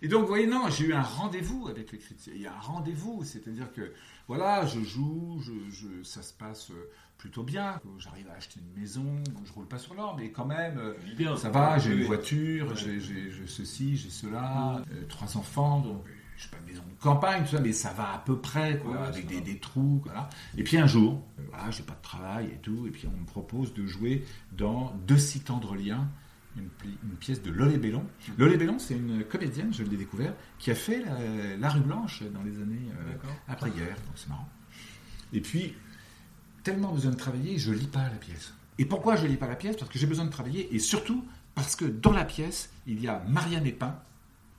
Et donc, vous voyez, non, j'ai eu un rendez-vous avec l'écriture. Il y a un rendez-vous, c'est-à-dire que, voilà, je joue, je, je- ça se passe euh, plutôt bien. J'arrive à acheter une maison, je roule pas sur l'or, mais quand même, euh, ça va, j'ai une voiture, j'ai ceci, j'ai cela, euh, trois enfants, donc je sais pas une maison de campagne, tout ça, mais ça va à peu près, quoi, avec des, des trous, voilà. Et puis un jour, voilà, j'ai pas de travail et tout, et puis on me propose de jouer dans Deux si tendres liens, une, pi- une pièce de Lolé Bellon. Lolé Bellon, c'est une comédienne, je l'ai découvert, qui a fait la, la rue Blanche dans les années euh, après-guerre, donc c'est marrant. Et puis, tellement besoin de travailler, je lis pas la pièce. Et pourquoi je lis pas la pièce? Parce que j'ai besoin de travailler, et surtout parce que dans la pièce, il y a Marianne Epin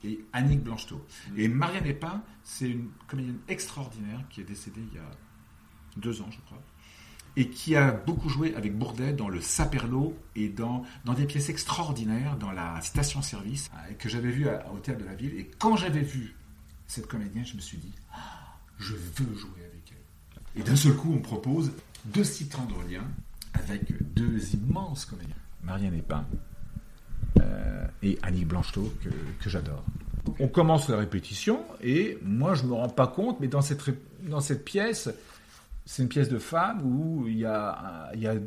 et Annick Blanchetot. Et Marianne Epin, c'est une comédienne extraordinaire qui est décédée il y a deux ans, je crois. Et qui a beaucoup joué avec Bourdet dans le Saperlo et dans, dans des pièces extraordinaires dans la station-service euh, que j'avais vu au théâtre de la ville. Et quand j'avais vu cette comédienne, je me suis dit, ah, je veux jouer avec elle. Et d'un seul coup, on propose de si tendre lien avec deux immenses comédiens, Marianne Epin euh, et Annie Blanchetot, que, que j'adore. On commence la répétition et moi je me rends pas compte, mais dans cette, dans cette pièce, c'est une pièce de femme où il y a, il y a euh,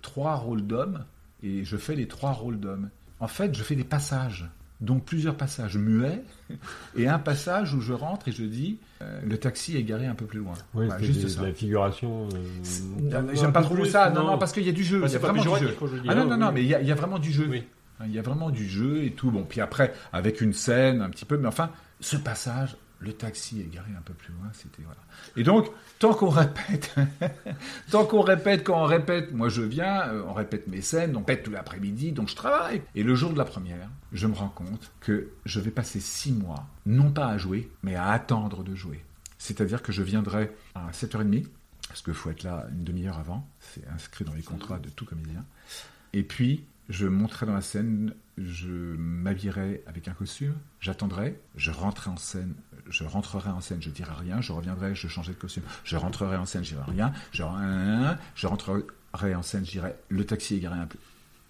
trois rôles d'hommes et je fais les trois rôles d'hommes. En fait, je fais des passages, donc plusieurs passages muets [LAUGHS] et un passage où je rentre et je dis euh, le taxi est garé un peu plus loin. Oui, juste ça. la figuration. Euh, J'aime pas trop ça. Non, non, parce qu'il y a du jeu. il y a vraiment du jeu. Ah non, non, non, mais il y, a, il y a vraiment du jeu. Oui. Il y a vraiment du jeu et tout. Bon, puis après, avec une scène un petit peu, mais enfin, ce passage, le taxi est garé un peu plus loin, c'était voilà. Et donc, tant qu'on répète, [LAUGHS] tant qu'on répète, quand on répète, moi je viens, euh, on répète mes scènes, on répète tout l'après-midi, donc je travaille. Et le jour de la première, je me rends compte que je vais passer six mois, non pas à jouer, mais à attendre de jouer. C'est-à-dire que je viendrai à 7h30, parce qu'il faut être là une demi-heure avant, c'est inscrit dans les contrats de tout comédien. Et puis, je monterai dans la scène, je m'habillerai avec un costume, j'attendrai, je rentrerai en scène, je rentrerai en scène, je dirai rien, je reviendrai, je changerai de costume, je rentrerai en scène, je dirai rien, je, je rentrerai en scène, je dirai le taxi est garé un peu,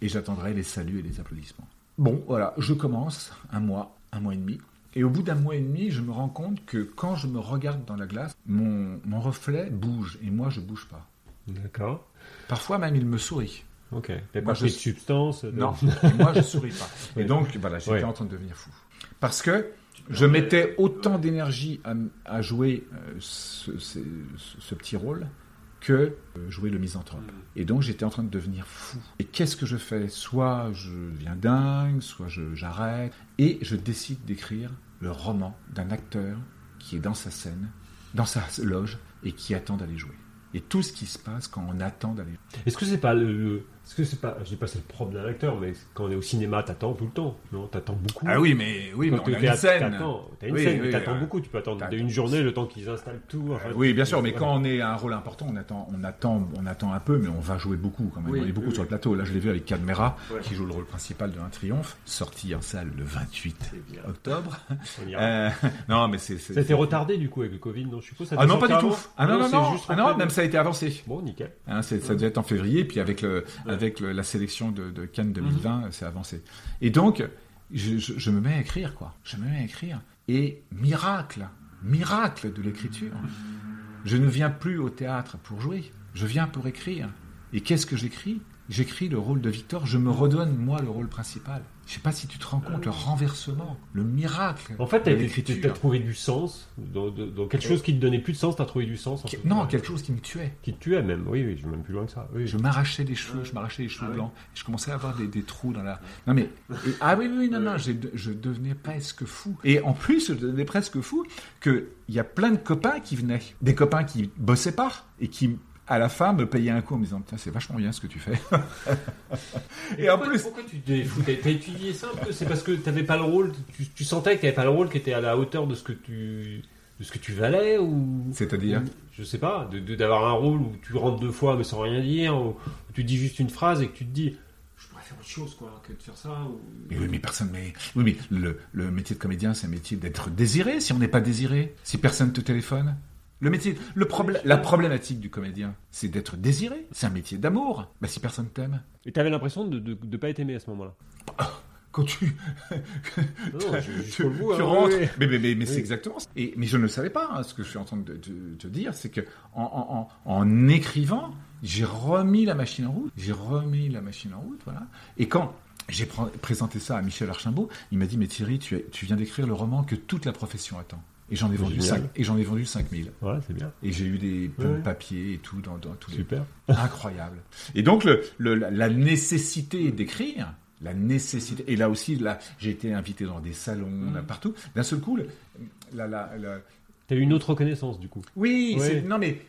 et j'attendrai les saluts et les applaudissements. Bon, voilà, je commence un mois, un mois et demi, et au bout d'un mois et demi, je me rends compte que quand je me regarde dans la glace, mon, mon reflet bouge, et moi je bouge pas. D'accord. Parfois même il me sourit. Ok. T'as pas pris de substance Non, moi je souris pas. [LAUGHS] Et donc, voilà, j'étais en train de devenir fou. Parce que je mettais autant d'énergie à, jouer euh, ce, petit rôle que euh, jouer le misanthrope. Mm. Et donc j'étais en train de devenir fou. Et qu'est-ce que je fais? Soit je viens dingue, soit j'arrête, et je décide d'écrire le roman d'un acteur qui est dans sa scène, dans sa loge, et qui attend d'aller jouer. Et tout ce qui se passe quand on attend d'aller. Est-ce que c'est pas le, est-ce que c'est pas, je dis pas c'est le propre d'un acteur, mais quand on est au cinéma, t'attends tout le temps, non? T'attends beaucoup. Ah oui, mais oui, mais on a une scène. T'as une scène, t'attends beaucoup. Tu peux attendre une journée le temps qu'ils installent tout. oui, bien sûr, mais quand on est à un rôle important, on attend, on attend, on attend un peu, mais on va jouer beaucoup quand même. on est beaucoup sur le plateau. Là, je l'ai vu avec Cadmera, qui joue le rôle principal de Un Triomphe, sorti en salle le 28 octobre. Euh, [LAUGHS] non, mais c'est. Ça a été retardé du coup avec le Covid, non? Je suppose. Ça ah non, pas du tout. Ah non, non, non. Ah non, même ça a été avancé. Bon, nickel. Hein, ça devait être en février, puis avec le, avec la sélection de, Cannes 2020, mhm. c'est avancé. Et donc, je, me mets à écrire, quoi. Je me mets à écrire. Et miracle, miracle de l'écriture. Je ne viens plus au théâtre pour jouer, je viens pour écrire. Et qu'est-ce que j'écris? J'écris le rôle de Victor, je me redonne moi le rôle principal. Je sais pas si tu te rends compte, le renversement, le miracle. En fait, tu as trouvé du sens. Dans, quelque chose qui te donnait plus de sens, tu as trouvé du sens. non, quelque chose qui me tuait. Qui te tuait même, oui, oui, je vais même plus loin que ça. Je m'arrachais les cheveux, je m'arrachais les cheveux ah blancs. je commençais à avoir des, trous dans la. Non, mais. ah oui, oui, non, non, je devenais presque fou. Et en plus, je devenais presque fou qu'il y a plein de copains qui venaient. Des copains qui bossaient pas et qui à la fin me payer un coup en me disant c'est vachement bien ce que tu fais. [LAUGHS] et, en plus. Pourquoi tu t'es T'as étudié ça un peu? C'est parce que tu n'avais pas le rôle, tu, sentais que tu n'avais pas le rôle qui était à la hauteur de ce que tu, de ce que tu valais ou? C'est-à-dire? Je sais pas, d'avoir un rôle où tu rentres deux fois mais sans rien dire, où, tu dis juste une phrase et que tu te dis je pourrais faire autre chose quoi, que de faire ça. Mais oui, mais personne. Mais, oui, mais le, le métier de comédien, c'est un métier d'être désiré. Si on n'est pas désiré, si personne te téléphone, le métier, le problème, la problématique du comédien, c'est d'être désiré. C'est un métier d'amour. Bah, si personne t'aime. Et t'avais l'impression de ne pas être aimé à ce moment-là? Quand tu, [LAUGHS] tu, rentres, mais, mais, mais, c'est exactement ça. Et, mais je ne savais pas. Hein, ce que je suis en train de te dire, c'est que en, en, écrivant, j'ai remis la machine en route. J'ai remis la machine en route, voilà. Et quand j'ai présenté ça à Michel Archimbault, il m'a dit mais Thierry, tu, tu viens d'écrire le roman que toute la profession attend. Et j'en ai, vendu 5, et j'en ai vendu 5000. Ouais, c'est bien. Et j'ai eu des papiers et tout dans, dans tous Super. [LAUGHS] Incroyable. Et donc, le, le, la nécessité d'écrire, la nécessité. Et là aussi, là, j'ai été invité dans des salons, mm. partout. D'un seul coup, la, la, T'as eu une autre reconnaissance, du coup. Oui, non, mais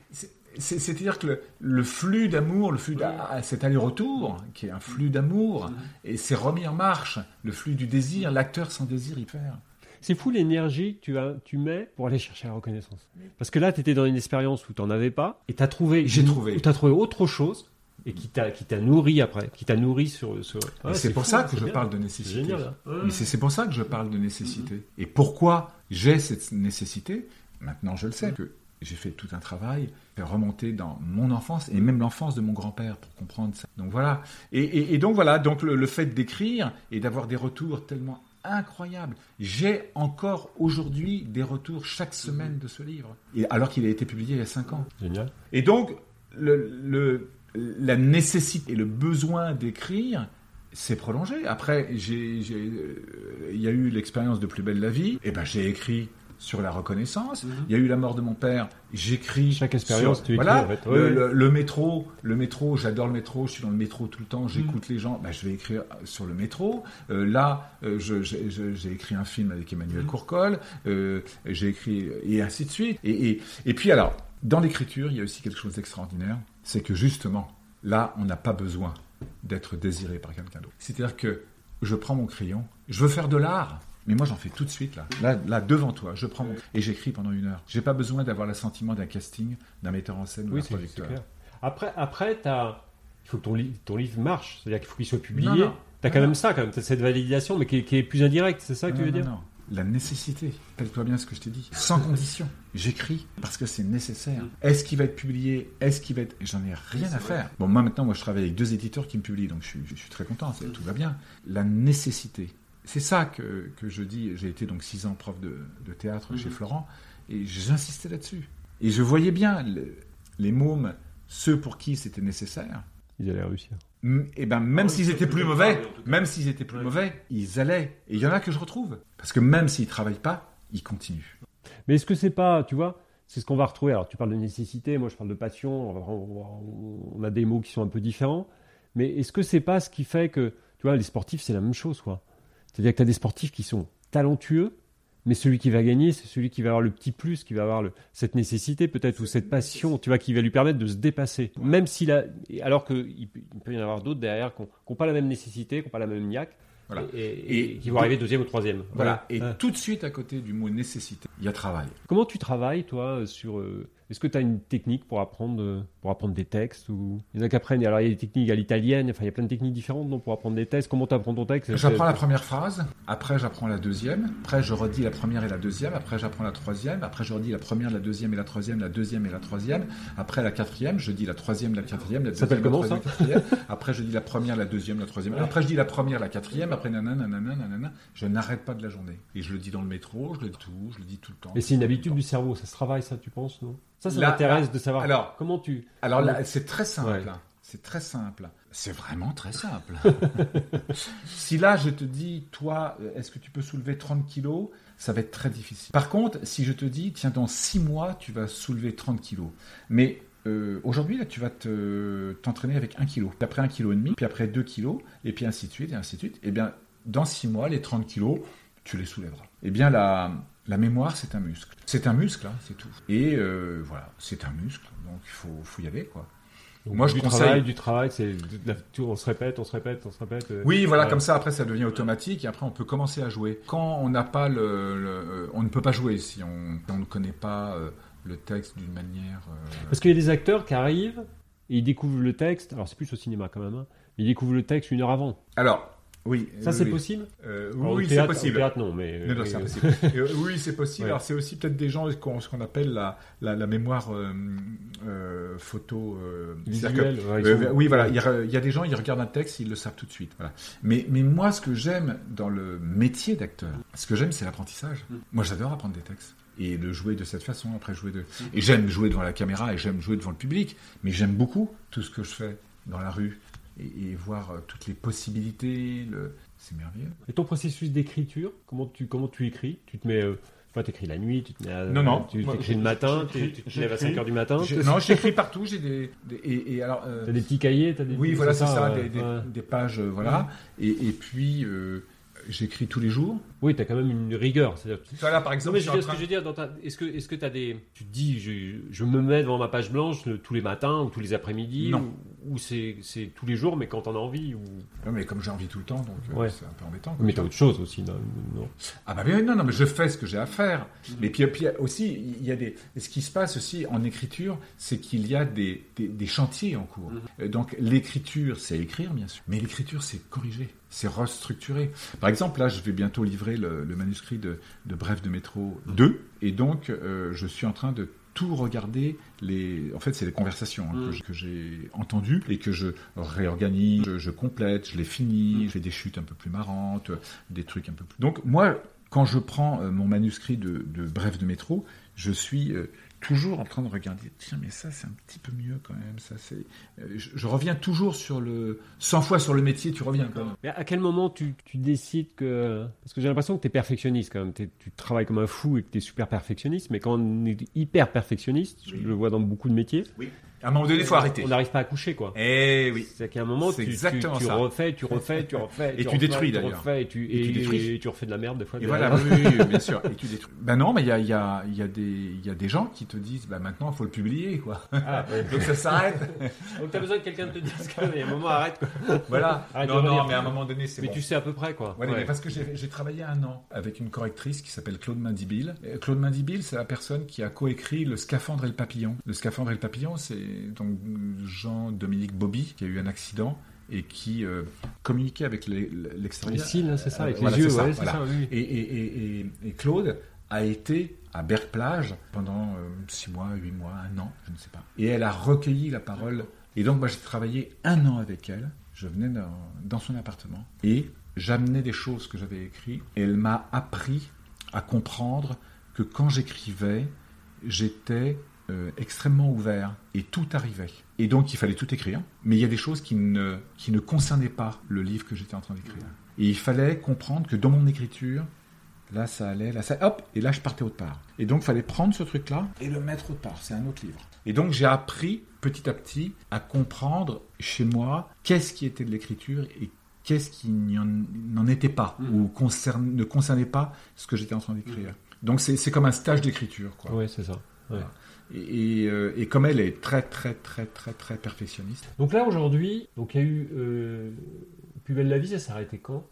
c'est-à-dire que le, flux d'amour, le flux cet aller-retour, qui est un flux d'amour, mm. et c'est remis en marche. Le flux du désir, l'acteur sans désir, il perd. C'est fou l'énergie que tu, as, tu mets pour aller chercher la reconnaissance. Parce que là, tu étais dans une expérience où tu n'en avais pas et tu as trouvé, J'ai trouvé. as trouvé autre chose et qui t'a qui t'a nourri après, qui t'a nourri sur. sur... Et Ouais, c'est pour fou, ça que je bien. parle de C'est nécessité. génial. hein. Ouais. Mais c'est c'est pour ça que je parle de nécessité. Et pourquoi j'ai cette nécessité? Maintenant, je le sais, que j'ai fait tout un travail, remonter dans mon enfance et même l'enfance de mon grand-père pour comprendre ça. Donc voilà. Et, et- et donc voilà, donc le, le fait d'écrire et d'avoir des retours tellement incroyables. J'ai encore aujourd'hui des retours chaque semaine de ce livre, alors qu'il a été publié il y a cinq ans. Génial. Et donc, le, le- la nécessité et le besoin d'écrire s'est prolongé. Après, euh, il y a eu l'expérience de Plus belle la vie, et ben j'ai écrit sur la reconnaissance. Il y a eu la mort de mon père, j'écris. Chaque expérience, sur- tu écris, voilà, en fait. le, Ouais, le- le métro, le métro, j'adore le métro, je suis dans le métro tout le temps, j'écoute Mm. les gens, ben, je vais écrire sur le métro. Euh, là, euh, j'ai écrit un film avec Emmanuel Mm. Courcol, euh, j'ai écrit et ainsi de suite. Et, et, et puis alors, dans l'écriture, il y a aussi quelque chose d'extraordinaire, c'est que justement, là, on n'a pas besoin d'être désiré par quelqu'un d'autre. C'est-à-dire que je prends mon crayon, je veux faire de l'art. Mais moi, j'en fais tout de suite, là. Là, là devant toi, je prends mon... Et j'écris pendant une heure. J'ai pas besoin d'avoir l'assentiment d'un casting, d'un metteur en scène ou d'un producteur. clair. Après, après t'as- il faut que ton, li- ton livre marche, c'est-à-dire qu'il faut qu'il soit publié. Non, non. T'as quand Non, même ça, quand même, t'as cette validation, mais qui est, qui est plus indirecte, c'est ça que tu veux dire? non. La nécessité. Rappelle-toi bien ce que je t'ai dit. Sans condition. J'écris parce que c'est nécessaire. Est-ce qu'il va être publié? Est-ce qu'il va être. J'en ai rien à faire. Bon, moi maintenant, moi je travaille avec deux éditeurs qui me publient, donc je suis, je suis très content, tout va bien. La nécessité. C'est ça que, que je dis. J'ai été donc six ans prof de, de théâtre chez Florent et j'insistais là-dessus. Et je voyais bien le- les mômes, ceux pour qui c'était nécessaire, Ils allaient réussir. Et ben même Ah, s'ils ça étaient plus mauvais, même s'ils étaient plus mauvais, ils allaient. Et il y en a que je retrouve. Parce que même s'ils travaillent pas, ils continuent. Mais est-ce que c'est pas, tu vois, c'est ce qu'on va retrouver. Alors, tu parles de nécessité, moi je parle de passion, on a des mots qui sont un peu différents. Mais est-ce que c'est pas ce qui fait que, tu vois, les sportifs, c'est la même chose, quoi. C'est-à-dire que tu as des sportifs qui sont talentueux, mais celui qui va gagner, c'est celui qui va avoir le petit plus, qui va avoir le- cette nécessité peut-être, ou cette passion, tu vois, qui va lui permettre de se dépasser. Même s'il a, alors qu'il peut y en avoir d'autres derrière qui n'ont pas la même nécessité, qui n'ont pas la même niaque, Voilà. et, et- Et et qui vont arriver deuxième ou troisième. Voilà. Et tout de suite à côté du mot nécessité, il y a travail. Comment tu travailles, toi, sur. euh, Est-ce que tu as une technique pour apprendre, euh, pour apprendre des textes ou... Il y en a qui apprennent. Alors, il y a des techniques à l'italienne, enfin, il y a plein de techniques différentes non, pour apprendre des textes. Comment tu apprends ton texte? J'apprends la première phrase, après j'apprends la deuxième, après je redis la première et la deuxième, après j'apprends la troisième, après je redis la première, la deuxième et la troisième, la deuxième et la troisième, après la quatrième, je dis la troisième, la quatrième, la Ça deuxième, la comment, troisième, la quatrième, après je dis la première, la deuxième, la troisième, après je dis la première, la quatrième, après nanana, nanana, nanana, je n'arrête pas de la journée. Et je le dis dans le métro, je le dis tout, je le dis tout le temps. Mais c'est une habitude du cerveau, ça se travaille, ça, tu penses, non? Ça, ça m'intéresse de savoir alors- comment tu. Alors là, c'est très simple. Ouais. hein. C'est très simple. C'est vraiment très simple. [LAUGHS] si là, je te dis, toi, euh, est-ce que tu peux soulever 30 kilos Ça va être très difficile. Par contre, si je te dis, tiens, dans 6 mois, tu vas soulever 30 kilos. Mais euh, aujourd'hui, là, tu vas te- t'entraîner avec 1 kilo. Puis après 1 kilo et demi, puis après 2 kilos, et puis ainsi de suite, et ainsi de suite. Eh bien, dans 6 mois, les 30 kilos, tu les soulèveras. Eh bien, la, la mémoire, c'est un muscle. C'est un muscle, hein, c'est tout. Et euh, voilà, c'est un muscle, donc il faut, faut y aller, quoi. Donc, Moi, je du conseille- travail, du travail, c'est. On se répète, on se répète, on se répète. euh, Oui, voilà, ouais. comme ça, après, ça devient automatique et après, on peut commencer à jouer. Quand on n'a pas le, le- euh, on ne peut pas jouer si on, on ne connaît pas euh, le texte d'une manière. euh, Parce qu'il y a des acteurs qui arrivent et ils découvrent le texte. Alors, c'est plus au cinéma quand même, hein, mais ils découvrent le texte une heure avant. Alors, oui. Ça, oui, c'est oui. possible Euh, oui, c'est possible. Au théâtre, non, mais. Non, non, mais- c'est impossible. [LAUGHS] Euh, oui, c'est possible. Ouais. Alors, c'est aussi peut-être des gens qui ont ce qu'on appelle la, la, la mémoire euh, euh, photo. euh, c'est-à-dire que- Visuel, ouais, ils Euh, sont- oui, voilà. Il y, a, il y a des gens, ils regardent un texte, ils le savent tout de suite. Voilà. Mais, mais moi, ce que j'aime dans le métier d'acteur, ce que j'aime, c'est l'apprentissage. Mm. Moi, j'adore apprendre des textes et le jouer de cette façon. Après, jouer de. Et j'aime jouer devant la caméra et j'aime jouer devant le public. Mais j'aime beaucoup tout ce que je fais dans la rue et, et voir euh, toutes les possibilités. Le... C'est merveilleux. Et ton processus d'écriture, comment tu, comment tu écris? Tu te mets. Euh, tu écris la nuit, tu te mets à- Non, non. Tu Moi, écris le matin, tu, te lèves à j'écris. 5h du matin. J'ai- Non, [LAUGHS] j'écris partout. J'ai des, des- et, et alors. euh, T'as des petits cahiers, t'as des. Oui, voilà, c'est ça, des, des- ouais. des pages, euh, voilà. Et, et puis, euh, j'écris tous les jours. Oui, t'as quand même une rigueur. C'est-à-dire que- Voilà, par Non, exemple, mais je je dire, ce train- que je veux dire, dans ta- est-ce que est-ce que t'as des, tu te dis, je, je me mets devant ma page blanche le- tous les matins ou tous les après-midi Non. ou, ou c'est c'est tous les jours, mais quand on a envie ou... Non, mais comme j'ai envie tout le temps, donc euh, c'est un peu embêtant. Mais t'as autre chose aussi, non, non. Ah bah bien, non, non, mais je fais ce que j'ai à faire. Mais puis, puis aussi, il y a des. Ce qui se passe aussi en écriture, c'est qu'il y a des, des, des chantiers en cours. Euh, Donc l'écriture, c'est écrire, bien sûr. Mais l'écriture, c'est corriger, c'est restructurer. Par exemple, là, je vais bientôt livrer le, le manuscrit de, de Bref de métro 2. Et donc, euh, je suis en train de tout regarder les en fait c'est les conversations hein, que j'- que j'ai entendues et que je réorganise je, je complète je les finis je fais des chutes un peu plus marrantes des trucs un peu plus. Donc moi quand je prends euh, mon manuscrit de, de Bref de métro je suis euh, toujours en train de regarder. Tiens mais ça c'est un petit peu mieux quand même. Ça c'est euh, je, je reviens toujours sur le 100 fois sur le métier tu reviens quand même. Mais à quel moment tu, tu décides que... Parce que j'ai l'impression que tu es perfectionniste quand même. T'es- tu travailles comme un fou et que tu es super perfectionniste. Mais quand on est hyper perfectionniste, je le vois dans beaucoup de métiers, oui à un moment donné il faut arrêter on n'arrive pas à coucher quoi. eh oui C'est qu'à un moment, tu, tu- exactement tu ça. refais, tu refais, tu refais. [LAUGHS] Et tu refais, détruis, tu d'ailleurs. refais, et tu, Et tu et- détruis. et tu refais de la merde des fois. Et voilà, oui, bien sûr. [LAUGHS] Et tu détruis. Ben non, mais il y a, il y, a, il y, a des- il y a des gens qui te disent, bah maintenant, il faut le publier, quoi. Ah, ouais. [LAUGHS] Donc ça s'arrête. Donc t'as besoin que quelqu'un te dise y a un moment, arrête quoi. voilà. Arrête non, non, mais à un moment donné, c'est Mais bon. tu sais à peu près quoi. Ouais. mais parce que j'ai travaillé un an avec une correctrice qui s'appelle Claude Mindibil. Et Claude Mindibil, c'est la personne qui a coécrit Le Scaphandre et le Papillon. Le Scaphandre et le Papillon, c'est donc Jean-Dominique Bobby qui a eu un accident et qui euh, communiquait avec les- Les l'extérieur. cils, hein, c'est ça, Euh, avec voilà, les yeux, ça, ouais, c'est voilà. ça, oui. Et, et- et- et- et Claude a été à Berck-Plage pendant 6 mois, 8 mois, un an, je ne sais pas. Et elle a recueilli la parole. Et donc, moi, j'ai travaillé un an avec elle. Je venais dans, dans son appartement et j'amenais des choses que j'avais écrites. Et elle m'a appris à comprendre que quand j'écrivais, j'étais euh, extrêmement ouvert et tout arrivait. Et donc, il fallait tout écrire. Mais il y a des choses qui ne, qui ne concernaient pas le livre que j'étais en train d'écrire. Et il fallait comprendre que dans mon écriture, là ça allait, là ça, hop, et là je partais autre part. Et donc il fallait prendre ce truc-là et le mettre autre part. C'est un autre livre. Et donc j'ai appris petit à petit à comprendre chez moi qu'est-ce qui était de l'écriture et qu'est-ce qui n'en était pas Mm. ou concerne, ne concernait pas ce que j'étais en train d'écrire. Donc c'est comme un stage d'écriture. Ouais, c'est ça. Ouais. Et, et, euh, et comme elle est très très très très très perfectionniste. Donc là aujourd'hui, donc il y a eu euh, Plus belle la vie, ça s'est arrêté quand?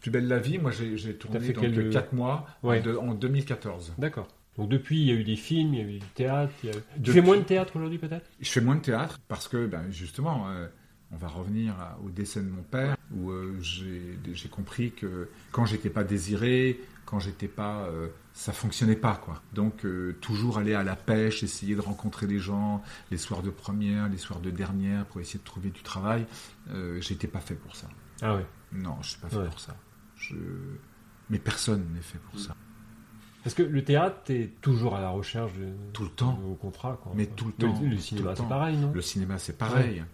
Plus belle la vie, moi j'ai tourné fait donc quel- 4 mois en Ouais. de- en 2014. D'accord. Donc depuis, il y a eu des films, il y a eu du théâtre. il y a- Tu Depuis- fais moins de théâtre aujourd'hui peut-être? Je fais moins de théâtre parce que, ben, justement, euh, on va revenir à- au décès de mon père, où euh, j'ai j'ai compris que quand j'étais pas désiré, quand j'étais pas, euh, ça fonctionnait pas, quoi. Donc euh, toujours aller à la pêche, essayer de rencontrer les gens, les soirs de première, les soirs de dernière, pour essayer de trouver du travail. Euh, j'étais pas fait pour ça. Ah ouais. Non, je suis pas fait Ouais. pour ça. Je... Mais personne n'est fait pour ça. Parce que le théâtre, t'es toujours à la recherche de, Tout le temps. au contrat. Quoi. Mais tout le temps, Le, cinéma, c'est pareil, non? Le cinéma, c'est pareil.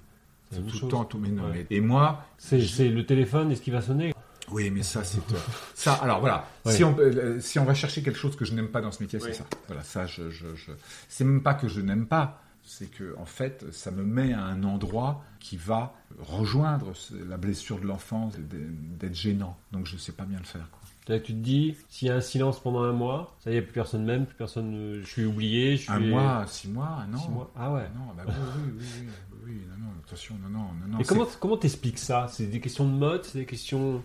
C'est Tout le temps, tout. Mais non, Ouais. mais- Et moi, C'est c'est le téléphone, est-ce qu'il va sonner Oui, mais ça, c'est. euh, ça, alors voilà. Si, on, euh, si on va chercher quelque chose que je n'aime pas dans ce métier, c'est ça. Voilà, ça, je. je, je... C'est même pas que je n'aime pas, c'est que, en fait, ça me met à un endroit qui va rejoindre la blessure de l'enfance, d'être gênant. Donc, je sais pas bien le faire, quoi. Là, tu te dis, s'il y a un silence pendant un mois, ça y est, plus personne m'aime, plus personne. euh, Je suis oublié, je suis. Un mois, six mois, un an. Six mois. Ah ouais. Non, bah oui, oui, oui, oui, oui, oui, non, non, attention, non, non, non, non. Et comment comment t'expliques ça? C'est des questions de mode, c'est des questions.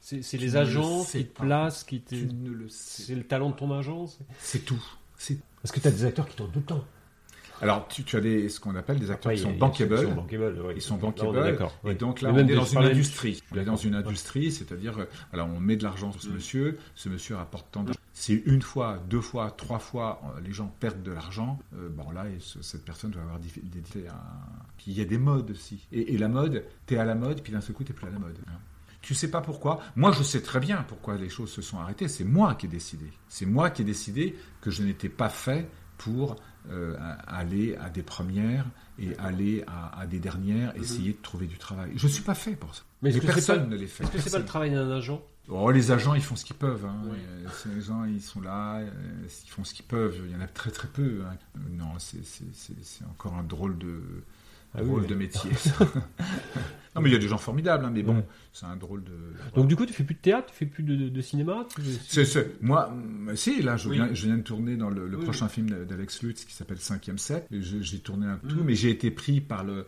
C'est Tu les le agents qui te pas. placent, qui te. Tu ne le sais. C'est le talent de ton agent c'est- tout. C'est Parce que t'as des acteurs qui tournent tout le temps. Alors, tu, tu as des, ce qu'on appelle des acteurs Après, qui sont il y a bankable. ceux qui sont bankable, ouais. Ils sont Là, on est bankable. D'accord. Et donc là, on est des- dans une industrie. On est dans une industrie, c'est-à-dire, euh, voilà, on met de l'argent sur ce Mm. monsieur, ce monsieur rapporte tant d'argent. Si une fois, deux fois, trois fois, euh, les gens perdent de l'argent, euh, bon là, et ce- cette personne doit avoir des des- des- un- Puis il y a des modes aussi. Et, et la mode, t'es à la mode, puis d'un seul coup, t'es plus à la mode. hein. Tu sais pas pourquoi. Moi, je sais très bien pourquoi les choses se sont arrêtées. C'est moi qui ai décidé. C'est moi qui ai décidé que je n'étais pas fait pour euh, aller à des premières et aller à, à des dernières, essayer de trouver du travail. Je suis pas fait pour ça. Mais personne pas- ne les fait. Est-ce que c'est pas le travail d'un agent? Oh, les agents, ils font ce qu'ils peuvent. Hein. Ouais. Euh, c'est- Les gens, ils sont là, euh, ils font ce qu'ils peuvent. Il y en a très très peu. hein. Euh, Non, c'est encore un drôle de Ah oui, drôle oui. de métier. [LAUGHS] Non, mais il y a des gens formidables, hein, mais bon, Ouais. c'est un drôle de. Donc du coup, tu fais plus de théâtre, tu fais plus de, de cinéma tu- moi, mm, si, là, je, Oui. viens, je viens de tourner dans le, le Oui, prochain film d'Alex Lutz qui s'appelle Cinquième set. J'ai tourné un tout, Mhm. mais j'ai été pris par le,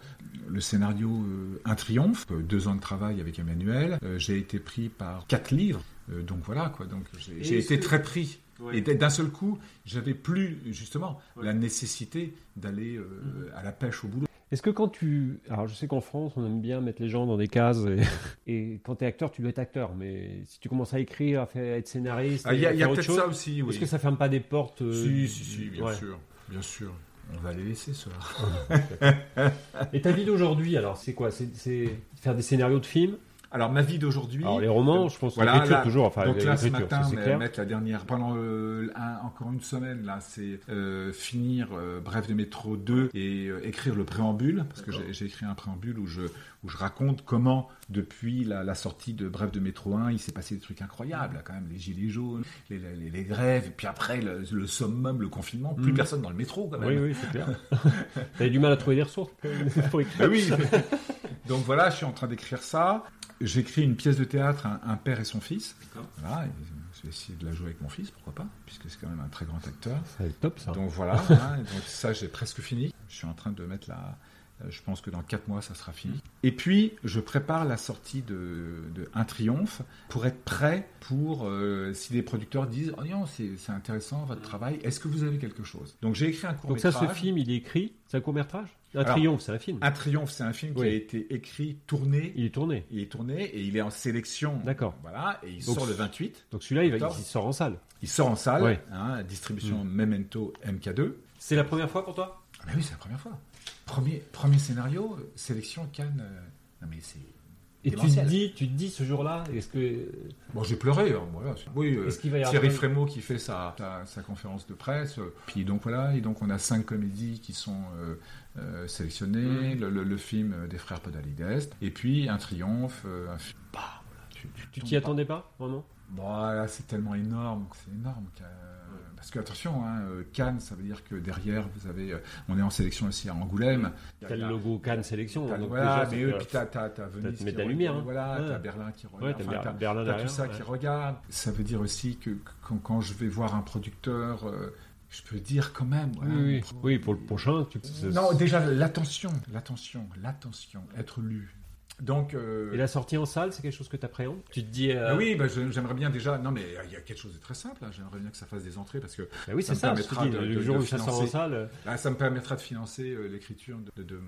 le scénario euh, Un triomphe, euh, deux ans de travail avec Emmanuel. Euh, j'ai été pris par quatre livres. Euh, donc voilà, quoi. Donc j'ai, été très pris. Ouais. Et d'un seul coup, j'avais plus justement Ouais. la nécessité d'aller euh, à la pêche au boulot. Est-ce que quand tu... Alors je sais qu'en France, on aime bien mettre les gens dans des cases, et, [LAUGHS] et quand tu es acteur, tu dois être acteur, mais si tu commences à écrire, à, faire, à être scénariste, Ah, Il y a, a peut-être chose, ça aussi, oui. est-ce que ça ferme pas des portes euh, Si, si, si, bien ouais. sûr, bien sûr. On va les laisser, cela. [LAUGHS] Et ta vie d'aujourd'hui, alors c'est quoi? C'est c'est faire des scénarios de films Alors ma vie d'aujourd'hui. Alors les romans, je pense, Voilà, l'écriture toujours, enfin Donc là, ce matin, c'est clair. mettre la dernière pendant euh, un- encore une semaine là, c'est euh, finir euh, Bref de métro 2 et euh, écrire le préambule parce que j'ai j'ai écrit un préambule où je où je raconte comment depuis la, la sortie de Bref de métro 1, il s'est passé des trucs incroyables là, quand même, les gilets jaunes, les, les, les grèves, et puis après le, le summum, le confinement, plus Mhm. personne dans le métro quand même. Oui, oui, c'est clair. [LAUGHS] T'avais du mal à trouver des ressources pour [LAUGHS] écrire. Ah oui. Donc voilà, je suis en train d'écrire ça. J'écris une pièce de théâtre, un, un père et son fils. Voilà, et je vais essayer de la jouer avec mon fils, pourquoi pas, puisque c'est quand même un très grand acteur. Ça va être top ça. Donc voilà, [LAUGHS] hein, donc ça j'ai presque fini. Je suis en train de mettre la. Euh, Je pense que dans 4 mois ça sera fini. Et puis je prépare la sortie de, de Un Triomphe pour être prêt pour euh, si des producteurs disent oh non c'est intéressant votre travail. Est-ce que vous avez quelque chose? Donc j'ai écrit un court Donc ça, ce film, il est écrit, c'est un court métrage? Un Alors, triomphe, c'est un film. Un Triomphe c'est un film Oui. qui a été écrit, tourné. Il est tourné. Il est tourné et il est en sélection. D'accord. Voilà, et il Donc, sort le 28. Donc celui-là, il, il sort en salle. Il sort en salle, Ouais. hein, distribution Mm. Memento MK2. C'est la première fois pour toi? Ah bah oui, c'est la première fois. Premier, premier scénario, sélection Cannes. euh, Non mais c'est. Et tu te dis, tu te dis ce jour-là, est-ce que Bon, j'ai pleuré. hein, voilà. Oui, euh, Thierry Frémaux qui fait sa, sa, sa conférence de presse. euh, Puis donc voilà, et donc on a cinq comédies qui sont euh, euh, sélectionnées. Mm. Le, le- le film des frères Podalides. Et puis un triomphe. un film. Bah, voilà, tu t'y attendais pas vraiment? Bon, là, c'est tellement énorme, c'est énorme. que- Parce que attention, hein, euh, Cannes, ça veut dire que derrière, vous avez, euh, on est en sélection aussi à Angoulême. T'as le logo Cannes Sélection. T'as- donc voilà, déjà, mais eux, puis t'as, t'as, t'as Venise qui la re- lumière, hein. Voilà, Ouais. t'as Berlin qui regarde. Ouais, t'as Berlin derrière. tout ça ouais. qui regarde. Ça veut dire aussi que, quand, quand je vais voir un producteur, euh, je peux dire quand même. Oui, voilà, oui, pour le prochain. Tu... Non, déjà l'attention, l'attention, l'attention, être lu. Donc. euh, Et la sortie en salle, c'est quelque chose que tu appréhendes Tu te dis. euh, ah oui, bah, je- j'aimerais bien déjà. Non, mais il y a quelque chose de très simple. hein, J'aimerais bien que ça fasse des entrées parce que bah oui, ça c'est me ça. permettra dis, de- le de- jour de où ça sort en financer. salle. euh, là, ça me permettra de financer euh, l'écriture de, de, de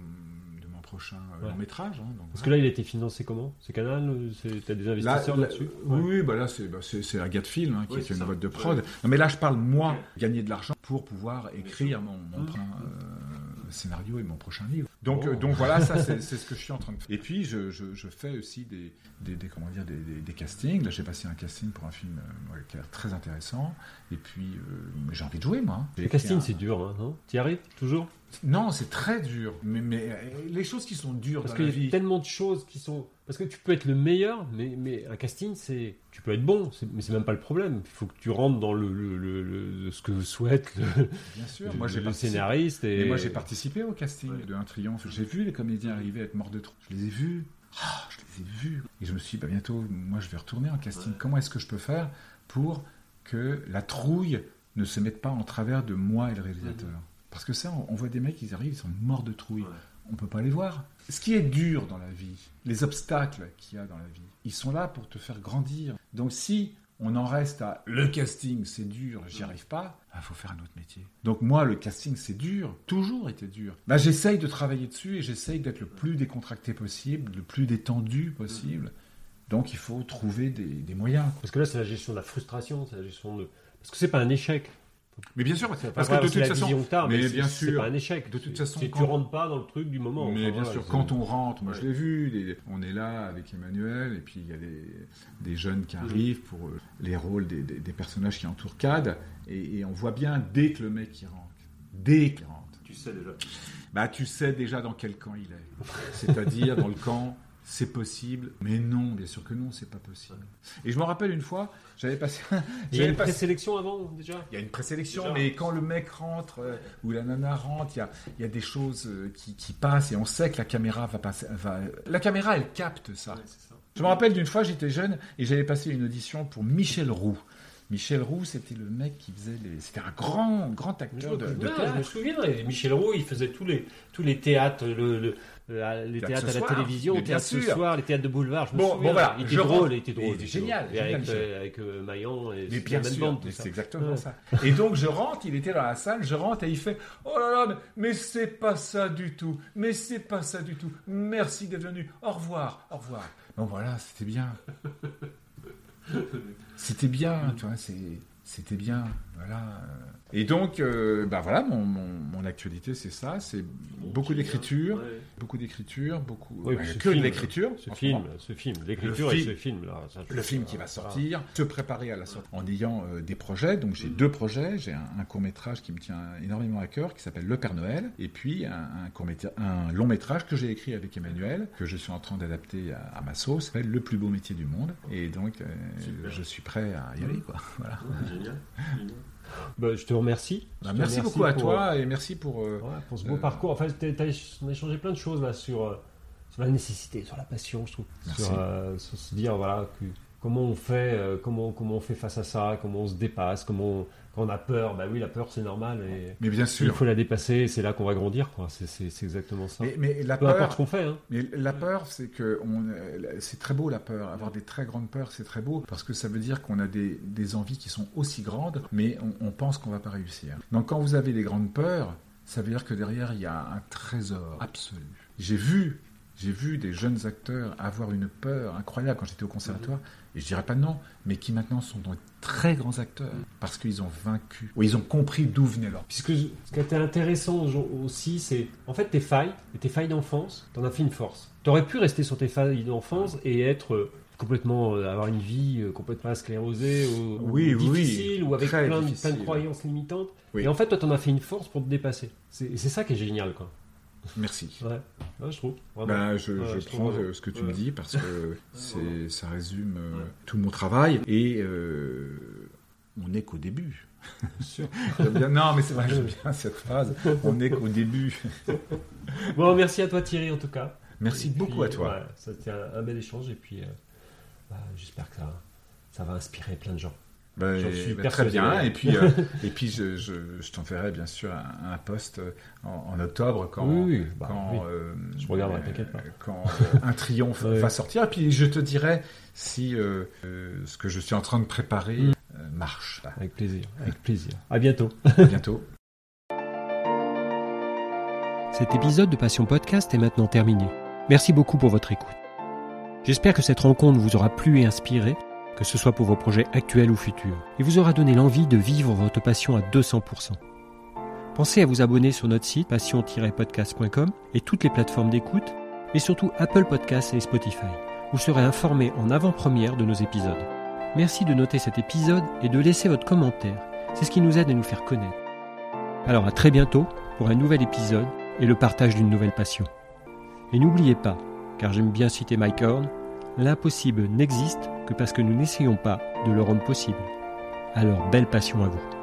mon prochain euh, Ouais. long métrage. hein, donc Parce que là, il a été financé comment? C'est Canal euh, c'est- T'as des investisseurs là- là-dessus? oui, Ouais. oui, bah là c'est bah, c'est- c'est Agathe Film hein, qui Oui, est une boîte de prod. Non, mais là je parle moi gagner de l'argent pour pouvoir écrire mon, mon Mmh. euh, scénario et mon prochain livre. Donc Oh. donc voilà ça [LAUGHS] c'est ce que je suis en train de faire. Et puis je, je, je fais aussi des, des, des- comment dire des, des- castings. Là j'ai passé un casting pour un film euh, qui a l'air très intéressant. Et puis euh, j'ai envie de jouer moi. Le casting, un- c'est dur, hein, non? Tu y arrives toujours? Non c'est très dur. Mais, mais euh, les choses qui sont dures Parce dans qu'il la y a vie. tellement de choses qui sont. Parce que tu peux être le meilleur, mais, mais un casting, c'est. Tu peux être bon, mais c'est même pas le problème. Il faut que tu rentres dans le, le, le- le- ce que souhaite le, Bien sûr. le- Moi j'ai scénariste. Et... Mais moi, j'ai participé au casting Ouais. de Un Triomphe. J'ai vu les comédiens arriver à être morts de trop. Je les ai vus. Ah, je les ai vus. Et je me suis dit, bah, bientôt, moi, je vais retourner en casting. Comment est-ce que je peux faire pour que la trouille ne se mette pas en travers de moi et le réalisateur? Parce que ça, on, voit des mecs, ils arrivent, ils sont morts de trouille. On peut pas les voir. Ce qui est dur dans la vie, les obstacles qu'il y a dans la vie, ils sont là pour te faire grandir. Donc si on en reste à le casting, c'est dur, j'y arrive pas, il faut faire un autre métier. Donc moi, le casting, c'est dur, toujours été dur. Bah, j'essaye de travailler dessus et j'essaye d'être le plus décontracté possible, le plus détendu possible. Donc il faut trouver des, des moyens. Parce que là, c'est la gestion de la frustration, c'est la gestion de. Parce que c'est pas un échec. Mais bien sûr, parce que de toute façon, vision que t'as, mais mais bien c'est- sûr. c'est pas un échec. De toute façon, tu rentres pas dans le truc du moment. Mais Enfin, bien voilà, sûr, quand on rentre, moi Ouais. je l'ai vu, on est là avec Emmanuel, et puis il y a des, des jeunes qui arrivent pour euh, les rôles des, des- des personnages qui entourent Cad, et, et on voit bien dès que le mec y rentre, dès qu'il rentre, Tu sais déjà. bah tu sais déjà dans quel camp il est. C'est-à-dire dans le camp c'est possible. Mais non, bien sûr que non, c'est pas possible. Et je me rappelle une fois, j'avais passé. Il y a une passé- présélection avant déjà? Il y a une présélection, Déjà. mais quand le mec rentre euh, ou la nana rentre, il y a, il y a des choses euh, qui, qui passent et on sait que la caméra va passer. Va... La caméra, elle capte ça. Je me rappelle d'une fois, j'étais jeune et j'avais passé une audition pour Michel Roux. Michel Roux, c'était le mec qui faisait les. C'était un grand, grand acteur de, de Ouais, je théâtre. me souviens, et Michel Roux, il faisait tous les, tous les théâtres, le, le- la- les Théâtre théâtres à la soir, télévision, mais le bien théâtre ce soir, les théâtres de boulevard. Je me Bon, souviens, bon, voilà, il était je drôle, rentre. il était Il drôle. était génial, Et génial, avec, Michel. euh, avec euh, Maillan et Mais bien sûr, mais c'est exactement Ouais. ça. Et donc je rentre, il était dans la salle, je rentre et il fait Oh là là, mais c'est pas ça du tout, mais c'est pas ça du tout. Merci d'être venu. Au revoir, au revoir. Bon voilà, c'était bien. C'était bien, tu vois, c'était bien, voilà. Et donc, euh, bah voilà, mon, mon, mon actualité, c'est ça, c'est beaucoup d'écriture, Ouais. beaucoup d'écriture, beaucoup Oui, bah, que de film, l'écriture. Ce film, ce film, l'écriture et ce film là. ça, le film qui va sortir, se préparer à la sortie en ayant euh, des projets. Donc j'ai deux projets. J'ai un, un court métrage qui me tient énormément à cœur, qui s'appelle Le Père Noël, et puis un, un court un long métrage que j'ai écrit avec Emmanuel, que je suis en train d'adapter à, à ma sauce, s'appelle Le plus beau métier du monde. Et donc euh, je suis prêt à y aller, quoi. [LAUGHS] Voilà. Génial. Génial. Bah, je te remercie. Bah, Je te merci remercie beaucoup à pour, toi et merci pour. euh, Ouais, pour ce beau Euh, parcours. Enfin, on a échangé plein de choses là sur, euh, sur la nécessité, sur la passion, je trouve. Merci. Sur, euh, sur se dire, voilà, que- comment on fait, euh, comment, comment on fait face à ça, comment on se dépasse, comment on- on a peur. Bah oui, la peur, c'est normal. Et Mais bien il sûr. faut la dépasser. C'est là qu'on va grandir, quoi. C'est- exactement ça. Mais, mais la Peu importe peur, ce qu'on fait. Hein. Mais la peur, c'est que euh, c'est très beau la peur. Avoir des très grandes peurs, c'est très beau parce que ça veut dire qu'on a des, des envies qui sont aussi grandes, mais on, on pense qu'on va pas réussir. Donc quand vous avez des grandes peurs, ça veut dire que derrière il y a un trésor absolu. J'ai vu, j'ai vu des jeunes acteurs avoir une peur incroyable quand j'étais au conservatoire, et je dirais pas non, mais qui maintenant sont des très grands acteurs parce qu'ils ont vaincu, ou ils ont compris d'où venait leur. Puisque ce qui était intéressant au- aussi, c'est en fait tes failles, et tes failles d'enfance, t'en as fait une force. T'aurais pu rester sur tes failles d'enfance et être euh, complètement, euh, avoir une vie euh, complètement sclérosée ou, ou Oui, oui, difficile ou avec plein, de- plein de croyances limitantes. Oui. Et en fait, toi, t'en as fait une force pour te dépasser. C'est ça qui est génial, quoi. Merci. Ouais, Ouais, je trouve. Ben, je, Ouais, je je trouve prends ce que tu Ouais. me dis parce que c'est, ça résume euh, tout mon travail et euh, on n'est qu'au début. Bien sûr. [LAUGHS] J'aime bien- non, mais c'est vrai, j'aime bien cette phrase. On n'est qu'au début. [LAUGHS] Bon, merci à toi, Thierry, en tout cas. Merci Et beaucoup puis, à toi. c'était un, un bel échange et puis euh, bah, j'espère que ça, ça va inspirer plein de gens. Ben, J'en suis ben, très bien. Et puis, euh, [LAUGHS] et puis je, je, je t'enverrai bien sûr un, un post en, en octobre quand, oui, oui, bah, quand, oui. euh, Je regarderai, euh, t'inquiète pas. Quand euh, un triomphe [LAUGHS] Ouais. va sortir. Et puis je te dirai si euh, euh, ce que je suis en train de préparer Mm. euh, marche. Avec plaisir, avec plaisir. À bientôt. À bientôt. [LAUGHS] Cet épisode de Passion Podcast est maintenant terminé. Merci beaucoup pour votre écoute. J'espère que cette rencontre vous aura plu et inspiré, que ce soit pour vos projets actuels ou futurs, et vous aura donné l'envie de vivre votre passion à 200%. Pensez à vous abonner sur notre site passion-podcast.com et toutes les plateformes d'écoute, mais surtout Apple Podcasts et Spotify. Vous serez informé en avant-première de nos épisodes. Merci de noter cet épisode et de laisser votre commentaire. C'est ce qui nous aide à nous faire connaître. Alors à très bientôt pour un nouvel épisode et le partage d'une nouvelle passion. Et n'oubliez pas, car j'aime bien citer Mike Horn, l'impossible n'existe que parce que nous n'essayons pas de le rendre possible. Alors belle passion à vous.